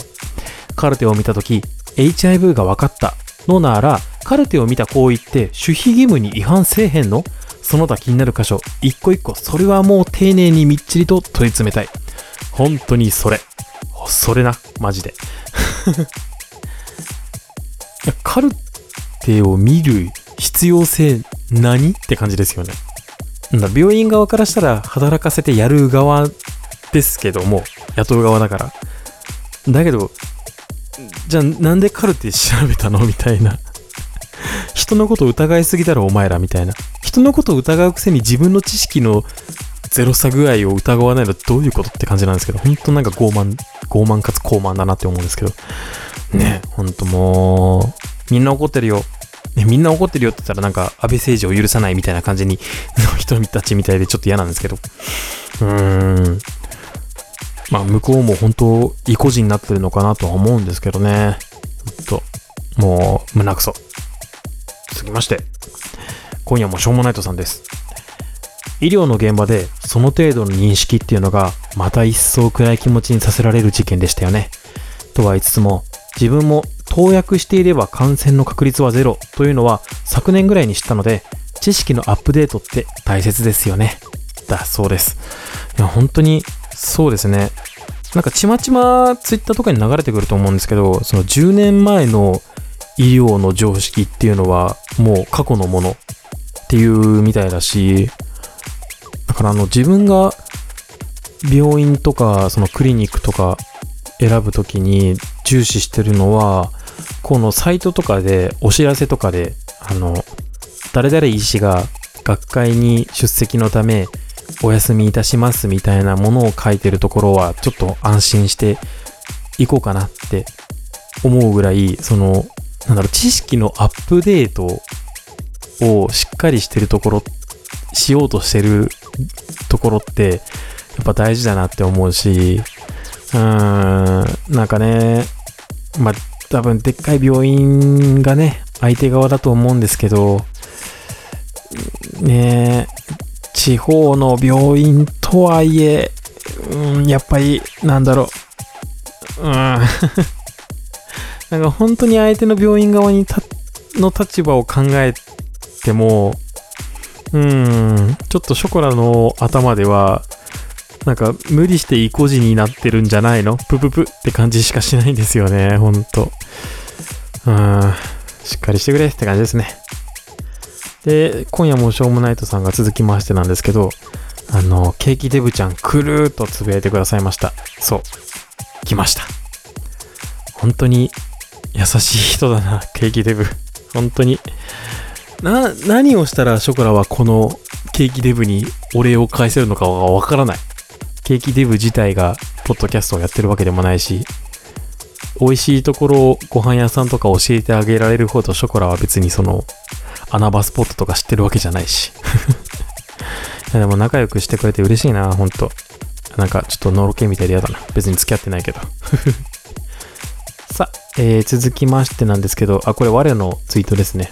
カルテを見たとき HIV が分かったのならカルテを見た行為って守秘義務に違反せえへんの？その他気になる箇所一個一個それはもう丁寧にみっちりと問い詰めたい。本当にそれ。それな。マジで。いやカルテを見る必要性何？って感じですよね。病院側からしたら働かせてやる側ですけども、雇う側だから。だけど、じゃあなんでカルテ調べたの？みたいな。人のこと疑いすぎだろお前らみたいな。人のことを疑うくせに自分の知識のゼロさ具合を疑わないのはどういうことって感じなんですけど、本当なんか傲慢、傲慢かつ高慢だなって思うんですけど。ね、ほんともう、みんな怒ってるよ。ね、みんな怒ってるよって言ったらなんか安倍政治を許さないみたいな感じにの人たちみたいでちょっと嫌なんですけど。うーん。まあ向こうも本当意固地になってるのかなとは思うんですけどね。ほんと、もう胸くそ。続きまして、今夜もしょうもないとさんです。医療の現場でその程度の認識っていうのがまた一層暗い気持ちにさせられる事件でしたよね。とは言いつつも自分も投薬していれば感染の確率はゼロというのは昨年ぐらいに知ったので、知識のアップデートって大切ですよね。だそうです。いや、本当にそうですね。なんかちまちまツイッターとかに流れてくると思うんですけど、その10年前の医療の常識っていうのはもう過去のものっていうみたいだし、だからあの自分が病院とかそのクリニックとか選ぶときに重視してるのは、このサイトとかで、お知らせとかで、あの、誰々医師が学会に出席のため、お休みいたしますみたいなものを書いてるところは、ちょっと安心していこうかなって思うぐらい、その、なんだろう、知識のアップデートをしっかりしてるところ、しようとしてるところって、やっぱ大事だなって思うし、うーん、なんかね、まあ、多分でっかい病院がね、相手側だと思うんですけど、ね地方の病院とはいえ、うん、やっぱり、なんだろう、うん、なんか本当に相手の病院側にの立場を考えても、うん、ちょっとショコラの頭では、なんか無理して意固地になってるんじゃないの？プププって感じしかしないんですよね、ほんと。うん、しっかりしてくれって感じですね。で、今夜もしょうもないとさんが続きましてなんですけど、あの、ケーキデブちゃん来るっとつぶやいてくださいました。そう。来ました。本当に優しい人だな、ケーキデブ。本当に。な、何をしたらショコラはこのケーキデブにお礼を返せるのかはわからない。ケーキデブ自体がポッドキャストをやってるわけでもないし、美味しいところをご飯屋さんとか教えてあげられるほどショコラは別にその穴場スポットとか知ってるわけじゃないし。でも仲良くしてくれて嬉しいな、ほんと。なんかちょっとのろけみたいで嫌だな。別に付き合ってないけど。さあ、えー続きましてなんですけど、あ、これ我のツイートですね。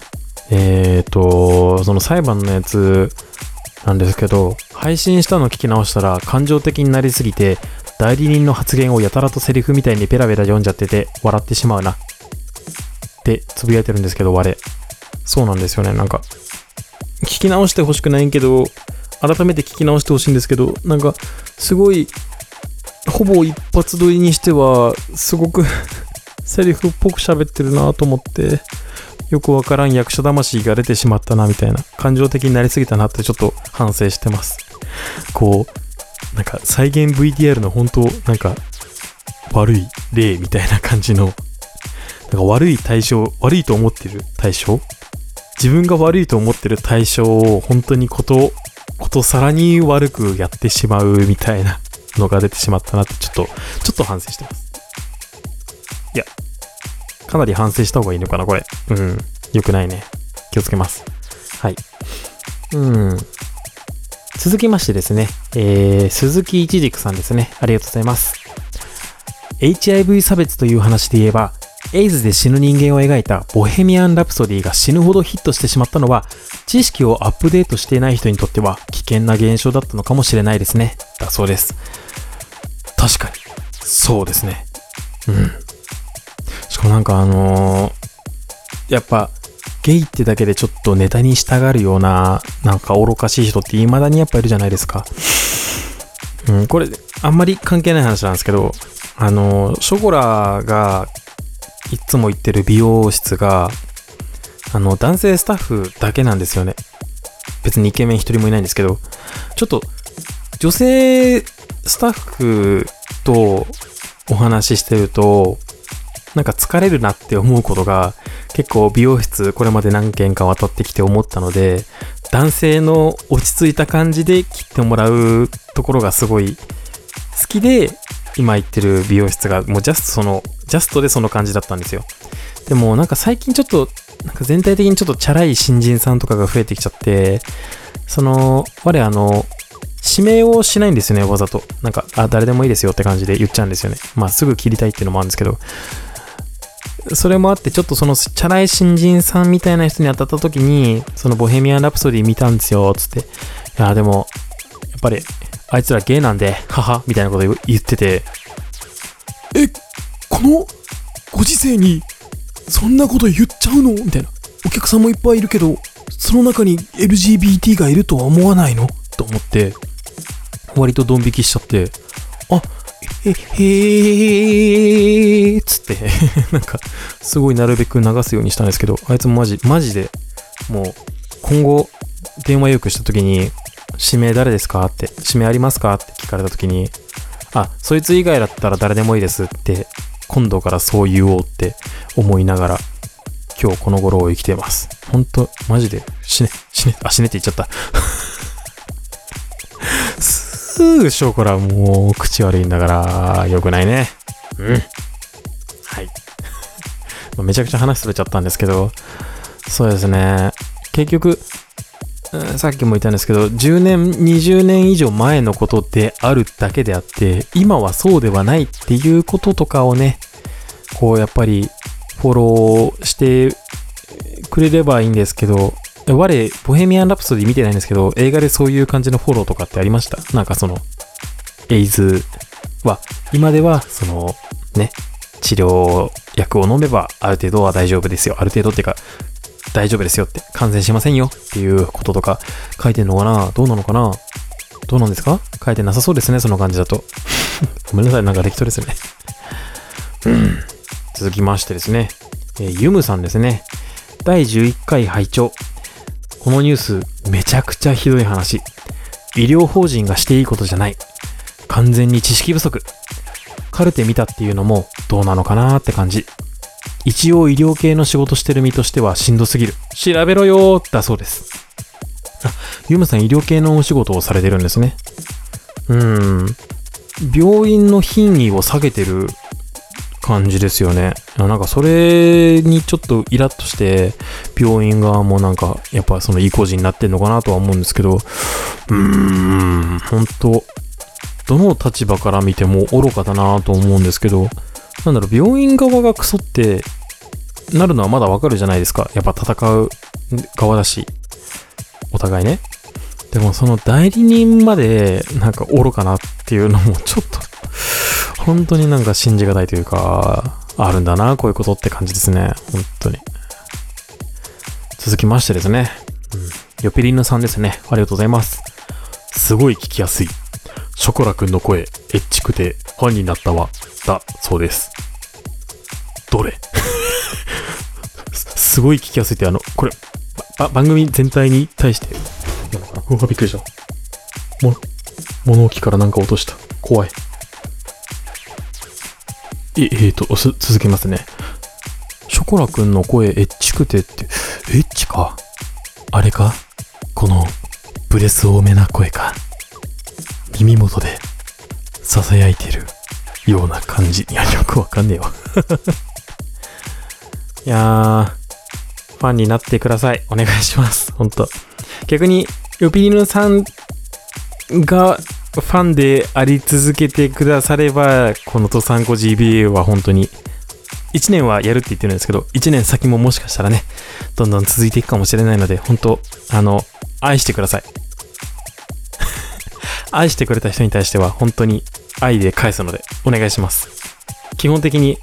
えーと、その裁判のやつなんですけど、配信したの聞き直したら感情的になりすぎて、代理人の発言をやたらとセリフみたいにペラペラ読んじゃってて、笑ってしまうな。ってつぶやいてるんですけど、我。そうなんですよね。なんか、聞き直してほしくないけど、改めて聞き直してほしいんですけど、なんか、すごい、ほぼ一発撮りにしては、すごく セリフっぽく喋ってるなと思って、よくわからん役者魂が出てしまったなみたいな、感情的になりすぎたなってちょっと反省してます。こう、なんか再現 VTR の本当なんか、悪い例みたいな感じの、なんか悪い対象、悪いと思ってる対象？自分が悪いと思ってる対象を本当にこと、ことさらに悪くやってしまうみたいなのが出てしまったなってちょっと、ちょっと反省してます。いや、かなり反省した方がいいのかな、これ。うん。よくないね。気をつけます。はい。うん。続きましてですね、えー、鈴木一軸さんですね。ありがとうございます。HIV 差別という話で言えば、エイズで死ぬ人間を描いたボヘミアン・ラプソディが死ぬほどヒットしてしまったのは、知識をアップデートしていない人にとっては危険な現象だったのかもしれないですね。だそうです。確かに。そうですね。うん。しかもなんかあのーやっぱ、ゲイってだけでちょっとネタに従うような、なんか愚かしい人って未だにやっぱいるじゃないですか。うん、これ、あんまり関係ない話なんですけど、あのーショコラが、いつも行ってる美容室が、あの、男性スタッフだけなんですよね。別にイケメン一人もいないんですけど、ちょっと、女性スタッフとお話ししてると、なんか疲れるなって思うことが結構美容室これまで何件か渡ってきて思ったので男性の落ち着いた感じで切ってもらうところがすごい好きで今行ってる美容室がもうジャストそのジャストでその感じだったんですよでもなんか最近ちょっとなんか全体的にちょっとチャラい新人さんとかが増えてきちゃってその我あの指名をしないんですよね、わざと。なんか、あ、誰でもいいですよって感じで言っちゃうんですよね。まあ、すぐ切りたいっていうのもあるんですけど、それもあって、ちょっとその、チャラい新人さんみたいな人に当たった時に、その、ボヘミアン・ラプソディ見たんですよ、つって。いや、でも、やっぱり、あいつらゲイなんで、haha、みたいなこと言ってて、え、このご時世にそんなこと言っちゃうの？みたいな。お客さんもいっぱいいるけど、その中に LGBT がいるとは思わないの？と思って、割とドン引きしちゃって、あ、え、へーつって、なんか、すごいなるべく流すようにしたんですけど、あいつもマジ、マジで、もう、今後、電話予約した時に、指名誰ですか？って、指名ありますか？って聞かれた時に、あ、そいつ以外だったら誰でもいいですって、今度からそう言おうって思いながら、今日この頃を生きてます。ほんと、マジで、死ね、死ね、あ、死ねって言っちゃった。すぐショコラもう口悪いんだから、良くないね。うん。はい。まあめちゃくちゃ話それちゃったんですけど、そうですね。結局、うんさっきも言ったんですけど、10年、20年以上前のことであるだけであって、今はそうではないっていうこととかをね、こうやっぱりフォローしてくれればいいんですけど、我、ボヘミアン・ラプソディ見てないんですけど、映画でそういう感じのフォローとかってありました？なんかその、エイズは、今では、その、ね、治療薬を飲めば、ある程度は大丈夫ですよ。ある程度っていうか、大丈夫ですよって、感染しませんよ。っていうこととか書いてんのかな？どうなのかな？どうなんですか？書いてなさそうですね、その感じだと。ごめんなさい、なんか適当ですね。続きましてですね、えーユムさんですね。第11回拝聴。このニュース、めちゃくちゃひどい話。医療法人がしていいことじゃない。完全に知識不足。カルテ見たっていうのもどうなのかなーって感じ。一応医療系の仕事してる身としてはしんどすぎる。調べろよーだそうです。あ、ユムさん医療系のお仕事をされてるんですね。うーん。病院の品位を下げてる感じですよね。なんかそれにちょっとイラッとして、病院側もなんか、やっぱその意固地になってんのかなとは思うんですけど、うーん、本当どの立場から見ても愚かだなと思うんですけど、なんだろう、病院側がクソってなるのはまだわかるじゃないですか。やっぱ戦う側だし、お互いね。でもその代理人までなんか愚かなっていうのもちょっと、本当になんか信じがたいというか、あるんだな、こういうことって感じですね。本当に。続きましてですね。うん。ヨピリンヌさんですね。ありがとうございます。すごい聞きやすい。ショコラくんの声、エッチくてファンになったわ。だ、そうです。どれ？す すごい聞きやすいって、あの、これ、ば番組全体に対して、なのかなうわ、びっくりした。も、物置からなんか落とした。怖い。え、えーと、続けますね。ショコラくんの声、エッチくてって、エッチか？あれか？この、ブレス多めな声か？耳元で、囁いてるような感じ。いや、よくわかんねえわ。いやー、ファンになってください。お願いします。ほんと。逆に、ヨピリヌさんがファンであり続けてくだされば、このトサンコ GBA は本当に、1年はやるって言ってるんですけど、1年先ももしかしたらね、どんどん続いていくかもしれないので、本当あの、愛してください。愛してくれた人に対しては、本当に愛で返すので、お願いします。基本的に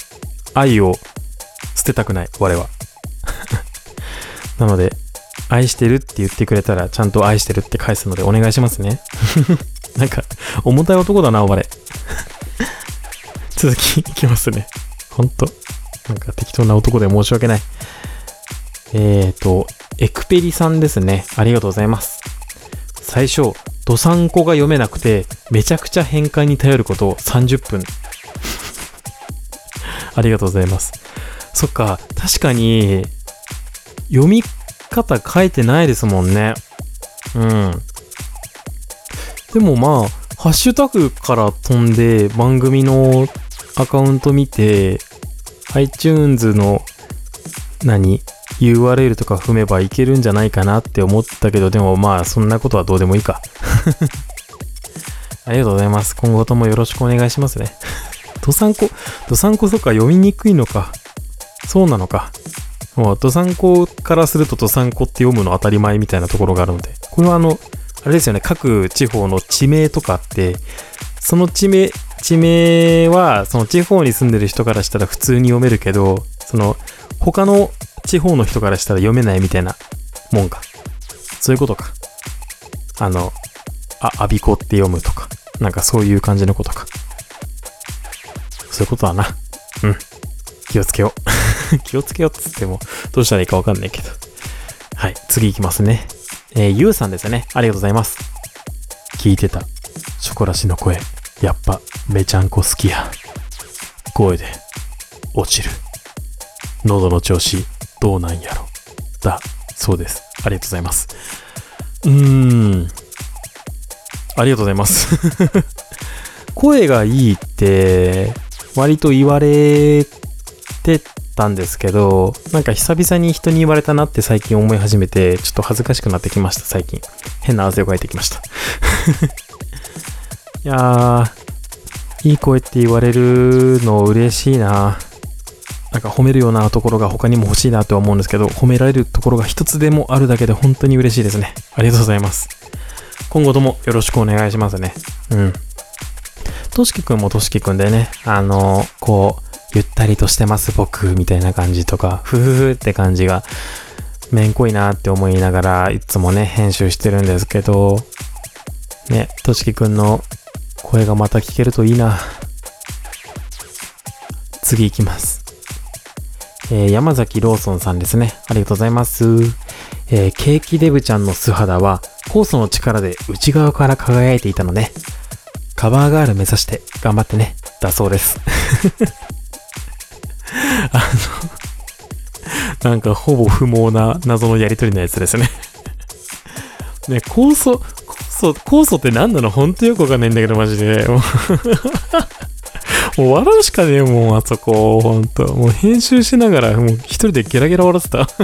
愛を捨てたくない、我は。なので、愛してるって言ってくれたら、ちゃんと愛してるって返すので、お願いしますね。なんか、重たい男だな、我。続きいきますね。ほんと？なんか適当な男で申し訳ない。えーと、エクペリさんですね。ありがとうございます。最初、ドサンコが読めなくて、めちゃくちゃ変換に頼ることを30分。ありがとうございます。そっか、確かに、読み方書いてないですもんね。うん。でもまあ、ハッシュタグから飛んで番組のアカウント見て、iTunes の何 ?URL とか踏めばいけるんじゃないかなって思ったけど、でもまあそんなことはどうでもいいか。ありがとうございます。今後ともよろしくお願いしますね。ドサンコ、ドサンコそっか読みにくいのか。そうなのか。もうドサンコからするとドサンコって読むの当たり前みたいなところがあるので、これはあの、あれですよね、各地方の地名とかって、その地名、地名は、その地方に住んでる人からしたら普通に読めるけど、その、他の地方の人からしたら読めないみたいなもんか。そういうことか。あの、あ、アビコって読むとか。なんかそういう感じのことか。そういうことだな。うん。気をつけよう。気をつけようっつっても、どうしたらいいかわかんないけど。はい、次行きますね。えー、ゆうさんですね。ありがとうございます。聞いてた。ショコラシの声。やっぱ、めちゃんこ好きや。声で、落ちる。喉の調子、どうなんやろ。だ、そうです。ありがとうございます。うーん。ありがとうございます。声がいいって、割と言われてたんですけど、なんか久々に人に言われたなって最近思い始めて、ちょっと恥ずかしくなってきました、最近。変な汗をかいてきました。いやー、いい声って言われるの嬉しいな。なんか褒めるようなところが他にも欲しいなとは思うんですけど、褒められるところが一つでもあるだけで本当に嬉しいですね。ありがとうございます。今後ともよろしくお願いしますね。うん。としきくんもとしきくんでね、あのこう、ゆったりとしてます僕、みたいな感じとか、ふふふって感じが、めんこいなって思いながら、いつもね、編集してるんですけど、ね、としきくんの声がまた聞けるといいな。次行きます。えー山崎ローソンさんですね。ありがとうございます。えーケーキデブちゃんの素肌は、酵素の力で内側から輝いていたのね。カバーガール目指して頑張ってね。だそうです。あの、なんかほぼ不毛な謎のやりとりのやつですね。ね、酵素、酵素、酵素って何なの？ほんとよくわかんないんだけど、マジで。もう 笑うしかねえもん、あそこ。ほんと。もう編集しながら、もう一人でゲラゲラ笑ってた。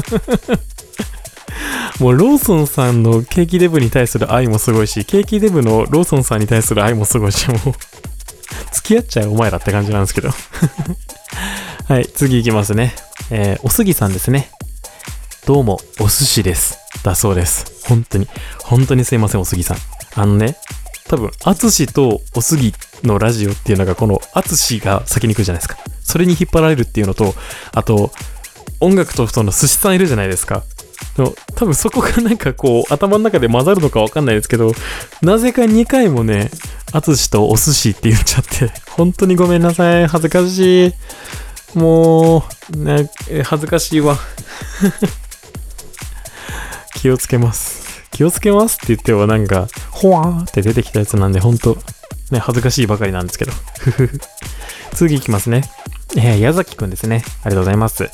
もうローソンさんのケーキデブに対する愛もすごいし、ケーキデブのローソンさんに対する愛もすごいし、もう、付き合っちゃうお前らって感じなんですけど。はい、次行きますね。えー、おすぎさんですね。どうも、お寿司です。だそうです。本当に、本当にすいません、おすぎさん。あのね、多分、あつしとおすぎのラジオっていうのが、このあつしが先に来るじゃないですか。それに引っ張られるっていうのと、あと、音楽とその寿司さんいるじゃないですか。でも多分そこが なんかこう頭の中で混ざるのかわかんないですけど、なぜか2回もね、あつしとお寿司って言っちゃって、本当にごめんなさい。恥ずかしい。もう、ね、恥ずかしいわ。気をつけます。気をつけますって言ってはなんか、ほわーって出てきたやつなんで、本当ね、恥ずかしいばかりなんですけど。次いきますね。えー、矢崎くんですね。ありがとうございます。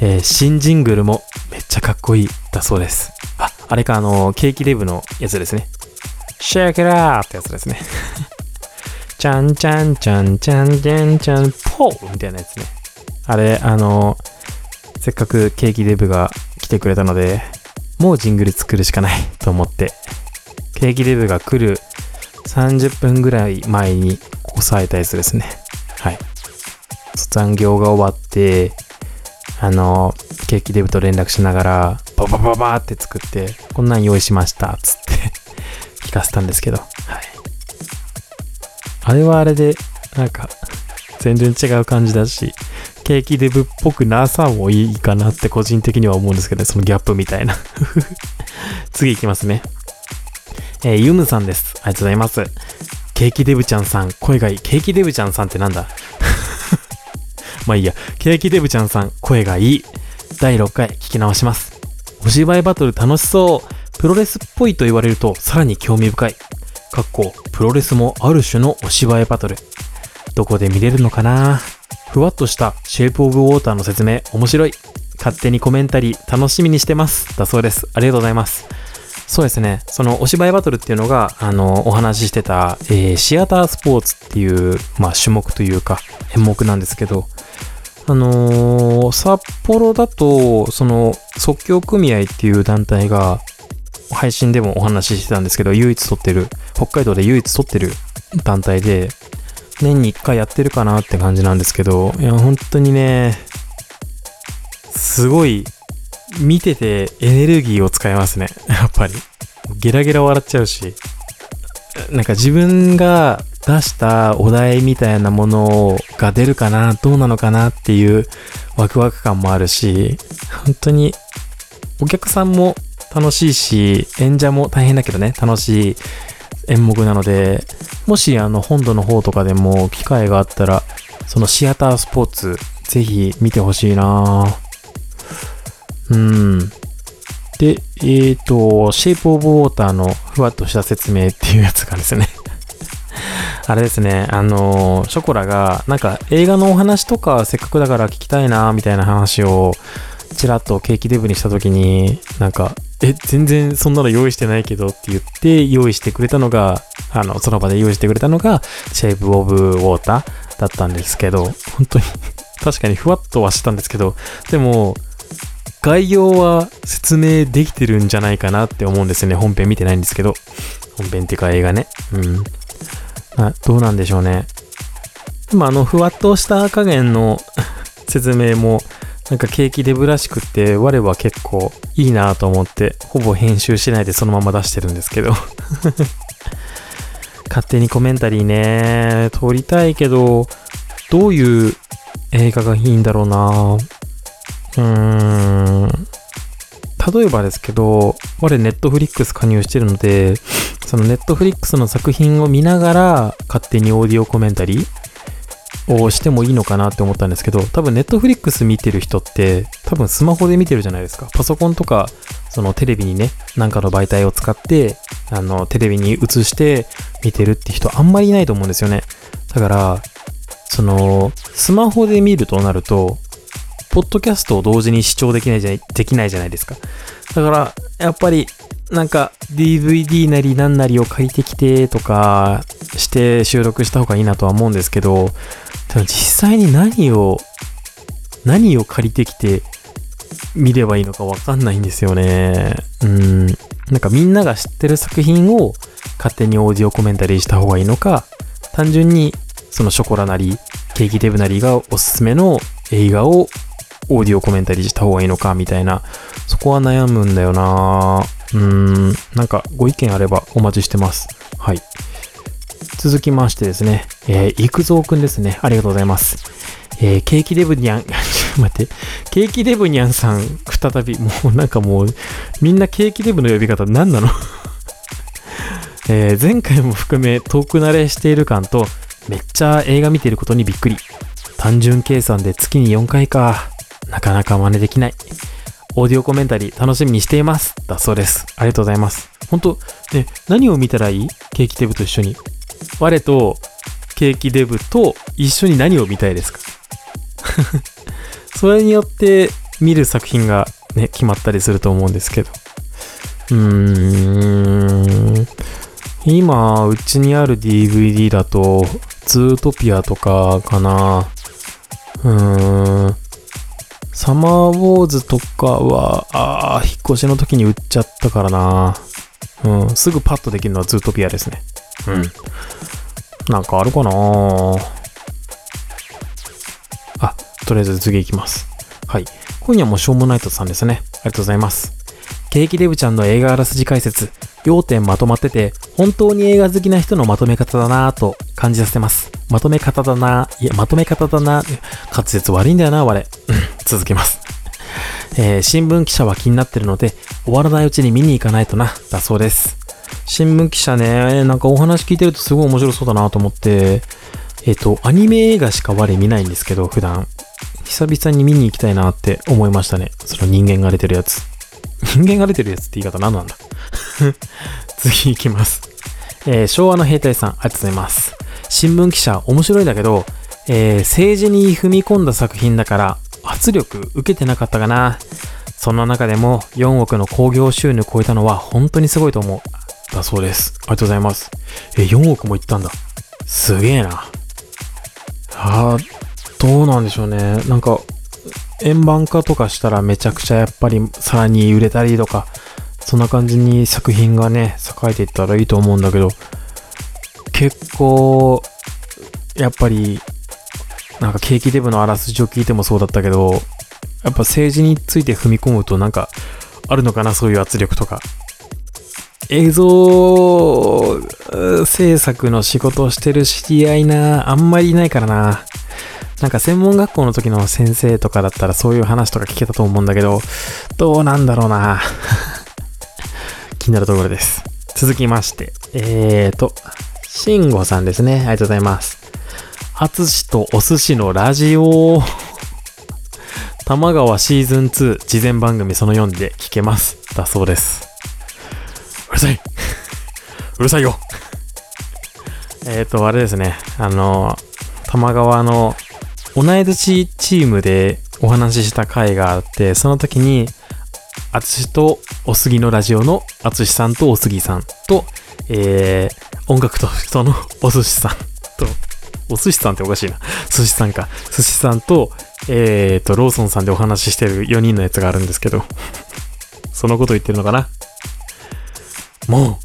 えー新ジングルもめっちゃかっこいいだそうです。あ、あれか、あの、ケーキデブのやつですね。シェイクラーってやつですね。ちゃんちゃんちゃんちゃんちゃんちゃんポーみたいなやつね。あれ、あの、せっかくケーキデブが来てくれたので、もうジングル作るしかない と思って、ケーキデブが来る30分ぐらい前に押さえたやつですね。はい。残業が終わって、あの、ケーキデブと連絡しながら、ババババーって作って、こんなん用意しました、つって 聞かせたんですけど、はい。あれはあれで、なんか、全然違う感じだし、ケーキデブっぽくなさもいいかなって個人的には思うんですけど、ねそのギャップみたいな。次いきますね。えーユムさんです。ありがとうございます。ケーキデブちゃんさん、声がいい。ケーキデブちゃんさんってなんだ？まあいいや。ケーキデブちゃんさん、声がいい。第6回聞き直します。お芝居バトル楽しそう。プロレスっぽいと言われるとさらに興味深い。かっこ、プロレスもある種のお芝居バトル。どこで見れるのかな？ふわっとしたシェイプオブウォーターの説明面白い。勝手にコメンタリー楽しみにしてます。だそうです。ありがとうございます。そうですね。そのお芝居バトルっていうのが、あの、お話ししてた、えーシアタースポーツっていう、まあ種目というか、演目なんですけど、あのー札幌だと、その、即興組合っていう団体が、配信でもお話ししてたんですけど、唯一撮ってる、北海道で唯一撮ってる団体で、年に1回やってるかなって感じなんですけど、いや、本当にね、すごい、見ててエネルギーを使いますね。やっぱり。ゲラゲラ笑っちゃうし。なんか自分が出したお題みたいなものが出るかな、どうなのかなっていうワクワク感もあるし、本当にお客さんも楽しいし、演者も大変だけどね、楽しい演目なので、もしあの本土の方とかでも機会があったら、そのシアタースポーツ、ぜひ見てほしいな。うん。で、えっ、と、シェイプオブウォーターのふわっとした説明っていうやつがですね、あれですね、あの、ショコラが、なんか映画のお話とかせっかくだから聞きたいな、みたいな話を、ちらっとケーキデブにしたときに、なんか、え、全然そんなの用意してないけどって言って、用意してくれたのが、あの、その場で用意してくれたのが、シェイプオブウォーターだったんですけど、本当に、確かにふわっとはしたんですけど、でも、概要は説明できてるんじゃないかなって思うんですよね。本編見てないんですけど。本編っていうか映画ね。うん。あどうなんでしょうね。でもあの、ふわっとした加減の 説明も、なんかケーキデブらしくって、我は結構いいなと思って、ほぼ編集しないでそのまま出してるんですけど。勝手にコメンタリーね、撮りたいけど、どういう映画がいいんだろうなうーん。例えばですけど、我ネットフリックス加入してるので、そのネットフリックスの作品を見ながら勝手にオーディオコメンタリーをしてもいいのかなって思ったんですけど、多分ネットフリックス見てる人って多分スマホで見てるじゃないですか。パソコンとか、そのテレビにね、なんかの媒体を使って、あの、テレビに映して見てるって人あんまりいないと思うんですよね。だから、その、スマホで見るとなると、ポッドキャストを同時に視聴できないじゃない、できないじゃないですか。だから、やっぱり、なんか、DVD なりなんなりを借りてきてとかして収録した方がいいなとは思うんですけど、でも実際に何を、何を借りてきて見ればいいのかわかんないんですよね。うん。なんかみんなが知ってる作品を勝手にオーディオコメンタリーした方がいいのか、単純にそのショコラなり、ケーキデブなりがおすすめの映画をオーディオコメンタリーした方がいいのかみたいな、そこは悩むんだよなうーん、なんかご意見あればお待ちしてます。はい。続きましてですね、えー、育三くんですね。ありがとうございます。えー、ケーキデブニャン、ちょ待って、ケーキデブニャンさん、再び、もうなんかもう、みんなケーキデブの呼び方何なの？えー前回も含め遠く慣れしている感と、めっちゃ映画見てることにびっくり。単純計算で月に4回か。なかなか真似できない。オーディオコメンタリー楽しみにしています。だそうです。ありがとうございます。本当ね、何を見たらいい？ケーキデブと一緒に。我とケーキデブと一緒に何を見たいですか？それによって見る作品がね、決まったりすると思うんですけど。うーん。今、うちにある DVD だと、ズートピアとかかな。うーん。サマーウォーズとかは、あー、引っ越しの時に売っちゃったからな。うん。すぐパッとできるのはズートピアですね。うん。なんかあるかな？あ、とりあえず次行きます。はい。今夜もしょうもないとさんですね。ありがとうございます。ケーキデブちゃんの映画あらすじ解説、要点まとまってて、本当に映画好きな人のまとめ方だなぁと感じさせます。まとめ方だなぁいや、まとめ方だなぁ滑舌悪いんだよな、我。続けます。えー新聞記者は気になってるので、終わらないうちに見に行かないとな、だそうです。新聞記者ね、なんかお話聞いてるとすごい面白そうだなと思って、えっ、と、アニメ映画しか我見ないんですけど、普段。久々に見に行きたいなって思いましたね。その人間が出てるやつ。人間が出てるやつって言い方何なんだ？次行きます。えー昭和の兵隊さん、ありがとうございます。新聞記者、面白いだけど、えー政治に踏み込んだ作品だから、圧力受けてなかったかな。そんな中でも4億の興行収入超えたのは本当にすごいと思う。だそうです。ありがとうございます。え、4億もいったんだ。すげえな。あどうなんでしょうね。なんか、円盤化とかしたらめちゃくちゃやっぱりさらに売れたりとか、そんな感じに作品がね、栄えていったらいいと思うんだけど、結構、やっぱり、なんかケーキデブのあらすじを聞いてもそうだったけど、やっぱ政治について踏み込むとなんか、あるのかな、そういう圧力とか。映像制作の仕事をしてる知り合いな、あんまりいないからな。なんか専門学校の時の先生とかだったらそういう話とか聞けたと思うんだけど、どうなんだろうな。気になるところです。続きまして、えーと、慎吾さんですね。ありがとうございます。あつしとお寿司のラジオ。玉川シーズン2事前番組その4で聞けます。だそうです。るさい。うるさいよ。えっと、あれですね。あの、玉川の同い年チームでお話しした回があって、その時に、あつしとおすぎのラジオのあつしさんとおすぎさんと、えー、音楽と人のお寿司さんと、お寿司さんっておかしいな。寿司さんか。寿司さんと、えーと、ローソンさんでお話ししてる4人のやつがあるんですけど、そのこと言ってるのかな？も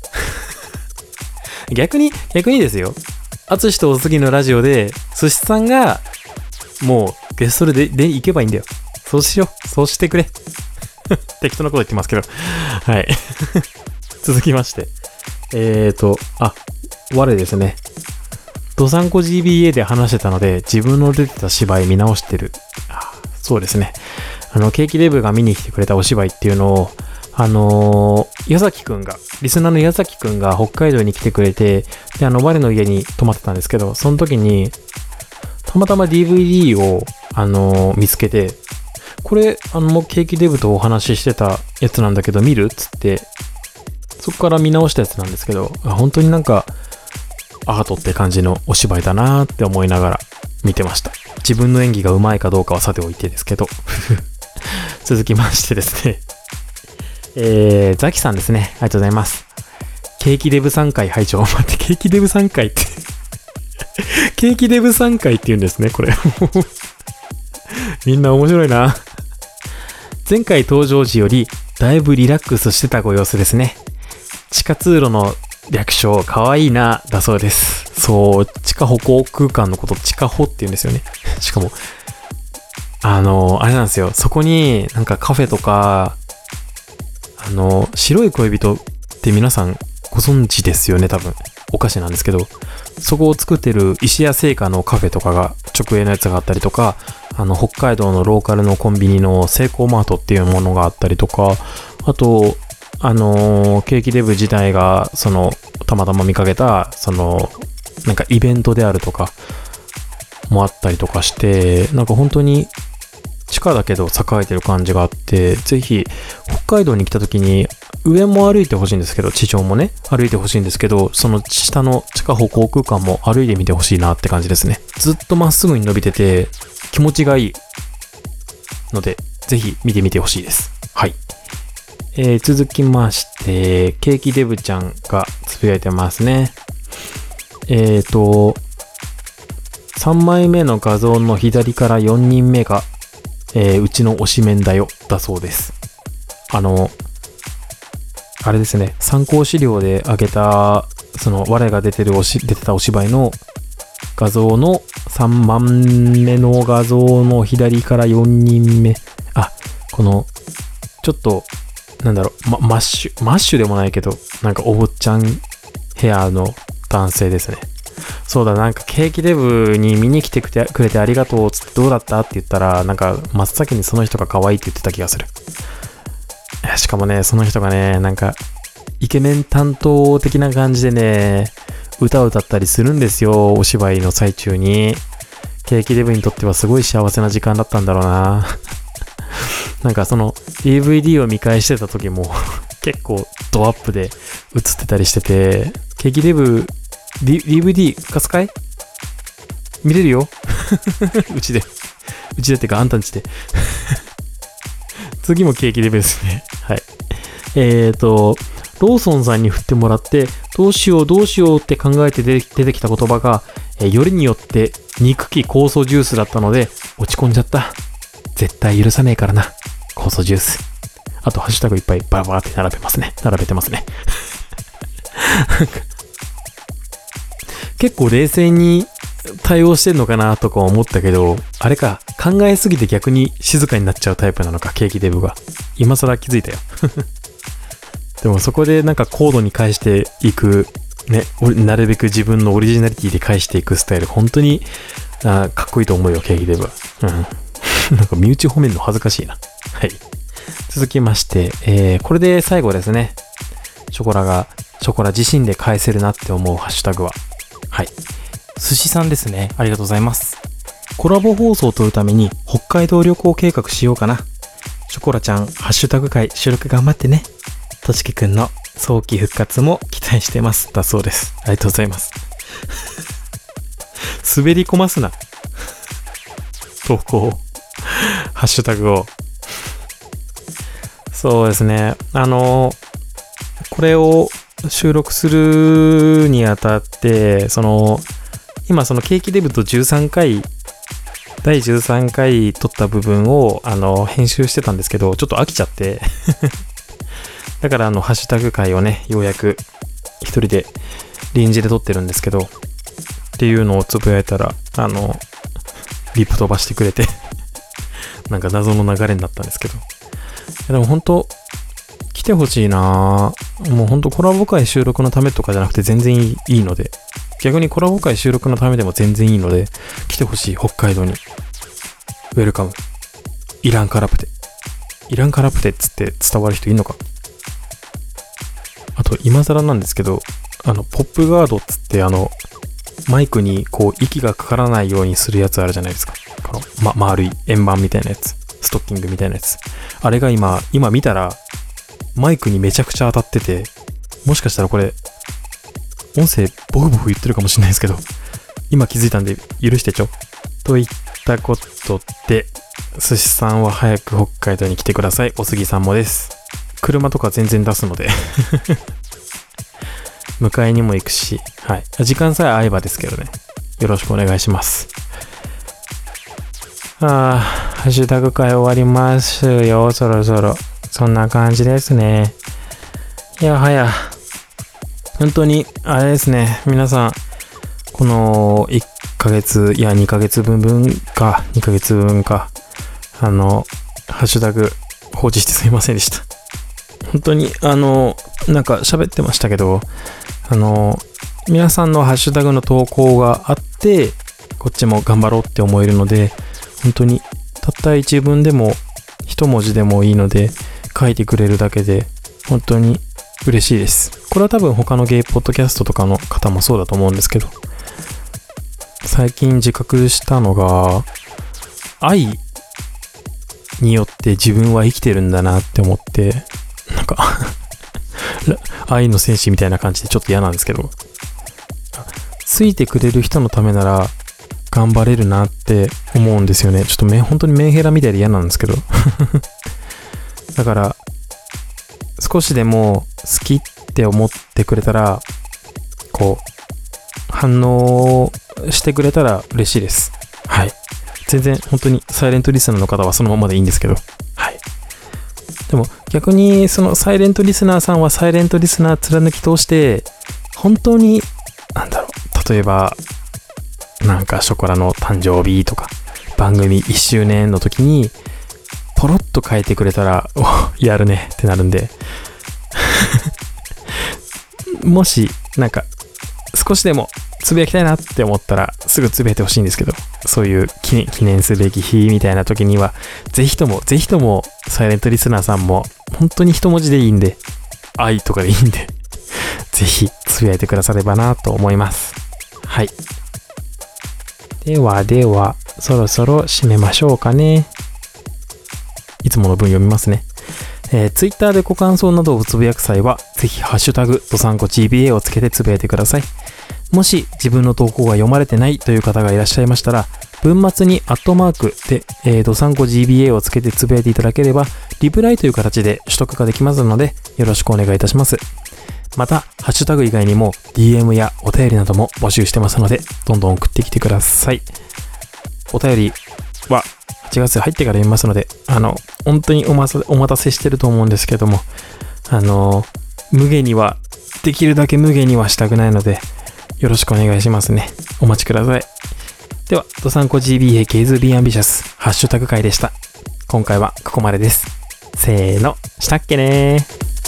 う、逆に、逆にですよ。あつしとおすぎのラジオで、寿司さんが、もう、ゲストで、で、行けばいいんだよ。そうしよう。そうしてくれ。適当なこと言ってますけど。はい。続きまして。えーと、あ、我ですね。ドサンコ GBA で話してたので、自分の出てた芝居見直してる。そうですね。あの、ケーキデブが見に来てくれたお芝居っていうのを、あのー、矢崎くんが、リスナーの矢崎くんが北海道に来てくれて、で、あの、我の家に泊まってたんですけど、その時に、たまたま DVD を、あのー見つけて、これ、あの、もうケーキデブとお話ししてたやつなんだけど、見るっつって、そこから見直したやつなんですけど、本当になんか、アートって感じのお芝居だなーって思いながら見てました。自分の演技がうまいかどうかはさておいてですけど。続きましてですね。えー、ザキさんですね。ありがとうございます。ケーキデブ3回拝聴待って、ケーキデブ3回って。ケーキデブ3回って言うんですね、これ。みんな面白いな。前回登場時よりだいぶリラックスしてたご様子ですね。地下通路の略称、かわいいな、だそうです。そう、地下歩行空間のこと、地下歩って言うんですよね。しかも、あの、あれなんですよ。そこになんかカフェとか、あの、白い恋人って皆さんご存知ですよね、多分。お菓子なんですけど、そこを作ってる石屋製菓のカフェとかが直営のやつがあったりとか、あの、北海道のローカルのコンビニのセイコーマートっていうものがあったりとか、あと、あのーケーキデブ自体が、その、たまたま見かけた、その、なんかイベントであるとか、もあったりとかして、なんか本当に、地下だけど栄えてる感じがあって、ぜひ、北海道に来た時に、上も歩いてほしいんですけど、地上もね、歩いてほしいんですけど、その下の地下歩行空間も歩いてみてほしいなって感じですね。ずっとまっすぐに伸びてて、気持ちがいいので、ぜひ見てみてほしいです。はい。えー続きまして、ケーキデブちゃんがつぶやいてますね。えっ、と、3枚目の画像の左から4人目が、えーうちの推しメンだよ、だそうです。あの、あれですね、参考資料で上げた、その、我が出てるおし、出てたお芝居の画像の3番目の画像の左から4人目。あ、この、ちょっと、なんだろう、ま、マッシュ、マッシュでもないけど、なんかお坊ちゃんヘアの男性ですね。そうだ、なんかケーキデブに見に来てくれてありがとうつってどうだった？って言ったら、なんか真っ先にその人が可愛いって言ってた気がする。しかもね、その人がね、なんか、イケメン担当的な感じでね、歌を歌ったりするんですよ、お芝居の最中に。ケーキデブにとってはすごい幸せな時間だったんだろうな。なんかその DVD を見返してた時も 結構ドアップで映ってたりしてて、ケーキデブ、D、DVD 貸すかい？見れるよ うちで。うちでってかあんたんちで。次もケーキデブですね。はい。えーと、ローソンさんに振ってもらって、どうしようどうしようって考えて出て出てきた言葉が、えーよりによって憎き酵素ジュースだったので、落ち込んじゃった。絶対許さねえからな。酵素ジュース。あと、ハッシュタグいっぱいバラバラって並べますね。並べてますね。結構冷静に対応してんのかなとか思ったけど、あれか、考えすぎて逆に静かになっちゃうタイプなのか、ケーキデブが。今更気づいたよ。でもそこでなんか高度に返していく、ね、なるべく自分のオリジナリティで返していくスタイル、本当にあかっこいいと思うよ、ケーキデブは。うん。なんか身内褒めるの恥ずかしいな。はい。続きまして、えー、これで最後ですね。ショコラが、ショコラ自身で返せるなって思うハッシュタグは？はい。寿司さんですね。ありがとうございます。コラボ放送を撮るために北海道旅行計画しようかな。ショコラちゃん、ハッシュタグ会収録頑張ってね。としきくんの早期復活も期待してます。だそうです。ありがとうございます。滑り込ますな。投稿。ハッシュタグを。そうですね。あの、これを収録するにあたって、その、今そのケーキデブと13回、第13回撮った部分を、あの、編集してたんですけど、ちょっと飽きちゃって、だからあの、ハッシュタグ回をね、ようやく一人で臨時で撮ってるんですけど、っていうのをつぶやいたら、あの、リップ飛ばしてくれて、なんか謎の流れになったんですけど。でも本当来てほしいなぁもう本当コラボ会収録のためとかじゃなくて全然いいいいので、逆にコラボ会収録のためでも全然いいので、来てほしい、北海道に。ウェルカム。イランカラプテ。イランカラプテっつって伝わる人いんのかあと、今更なんですけど、あの、ポップガードっつって、あの、マイクにこう、息がかからないようにするやつあるじゃないですか。この、ま、丸い円盤みたいなやつ。ストッキングみたいなやつ。あれが今、今見たら、マイクにめちゃくちゃ当たってて、もしかしたらこれ、音声ボフボフ言ってるかもしれないですけど、今気づいたんで許してちょ。といったことで、寿司さんは早く北海道に来てください。お杉さんもです。車とか全然出すので。迎えにも行くし、はい。時間さえ合えばですけどね。よろしくお願いします。ああ、ハッシュタグ会終わりますよ、そろそろ。そんな感じですね。いやはや、本当に、あれですね、皆さん、この1ヶ月、いや2ヶ月分分か、2ヶ月分か、あの、ハッシュタグ放置してすいませんでした。本当に、あの、なんか喋ってましたけど、あの、皆さんのハッシュタグの投稿があって、こっちも頑張ろうって思えるので、本当に、たった一文でも、一文字でもいいので、書いてくれるだけで、本当に嬉しいです。これは多分他のゲイポッドキャストとかの方もそうだと思うんですけど、最近自覚したのが、愛によって自分は生きてるんだなって思って、なんか 愛の戦士みたいな感じでちょっと嫌なんですけど、ついてくれる人のためなら頑張れるなって思うんですよね。ちょっとめ本当にメンヘラみたいで嫌なんですけど。だから、少しでも好きって思ってくれたら、こう、反応してくれたら嬉しいです。はい。全然本当にサイレントリスナーの方はそのままでいいんですけど。はい。でも逆にそのサイレントリスナーさんはサイレントリスナー貫き通して、本当に、なんだろう、例えば、なんかショコラの誕生日とか、番組1周年の時に、ポロッと書いてくれたら、やるねってなるんで、もし、なんか、少しでもつぶやきたいなって思ったら、すぐつぶやいてほしいんですけど、そういう記念記念すべき日みたいな時には、ぜひとも、ぜひとも、サイレントリスナーさんも、本当に一文字でいいんで、愛とかでいいんで、ぜひつぶやいてくださればなと思います。はい。ではでは、そろそろ締めましょうかね。いつもの文読みますね。えー、Twitter でご感想などをつぶやく際は、ぜひハッシュタグ、ドサンコ GBA をつけてつぶやいてください。もし自分の投稿が読まれてないという方がいらっしゃいましたら、文末にアットマークで、えー、ドサンコ GBA をつけてつぶやいていただければ、リプライという形で取得ができますので、よろしくお願いいたします。また、ハッシュタグ以外にも DM やお便りなども募集してますので、どんどん送ってきてください。お便りは8月入ってから読みますので、あの、本当におまさお待たせしてると思うんですけども、あの、無限には、できるだけ無限にはしたくないので、よろしくお願いしますね。お待ちください。では、ドサンコ GBA ケイズビーアンビシャスハッシュタグ会でした。今回はここまでです。せーの、したっけねー。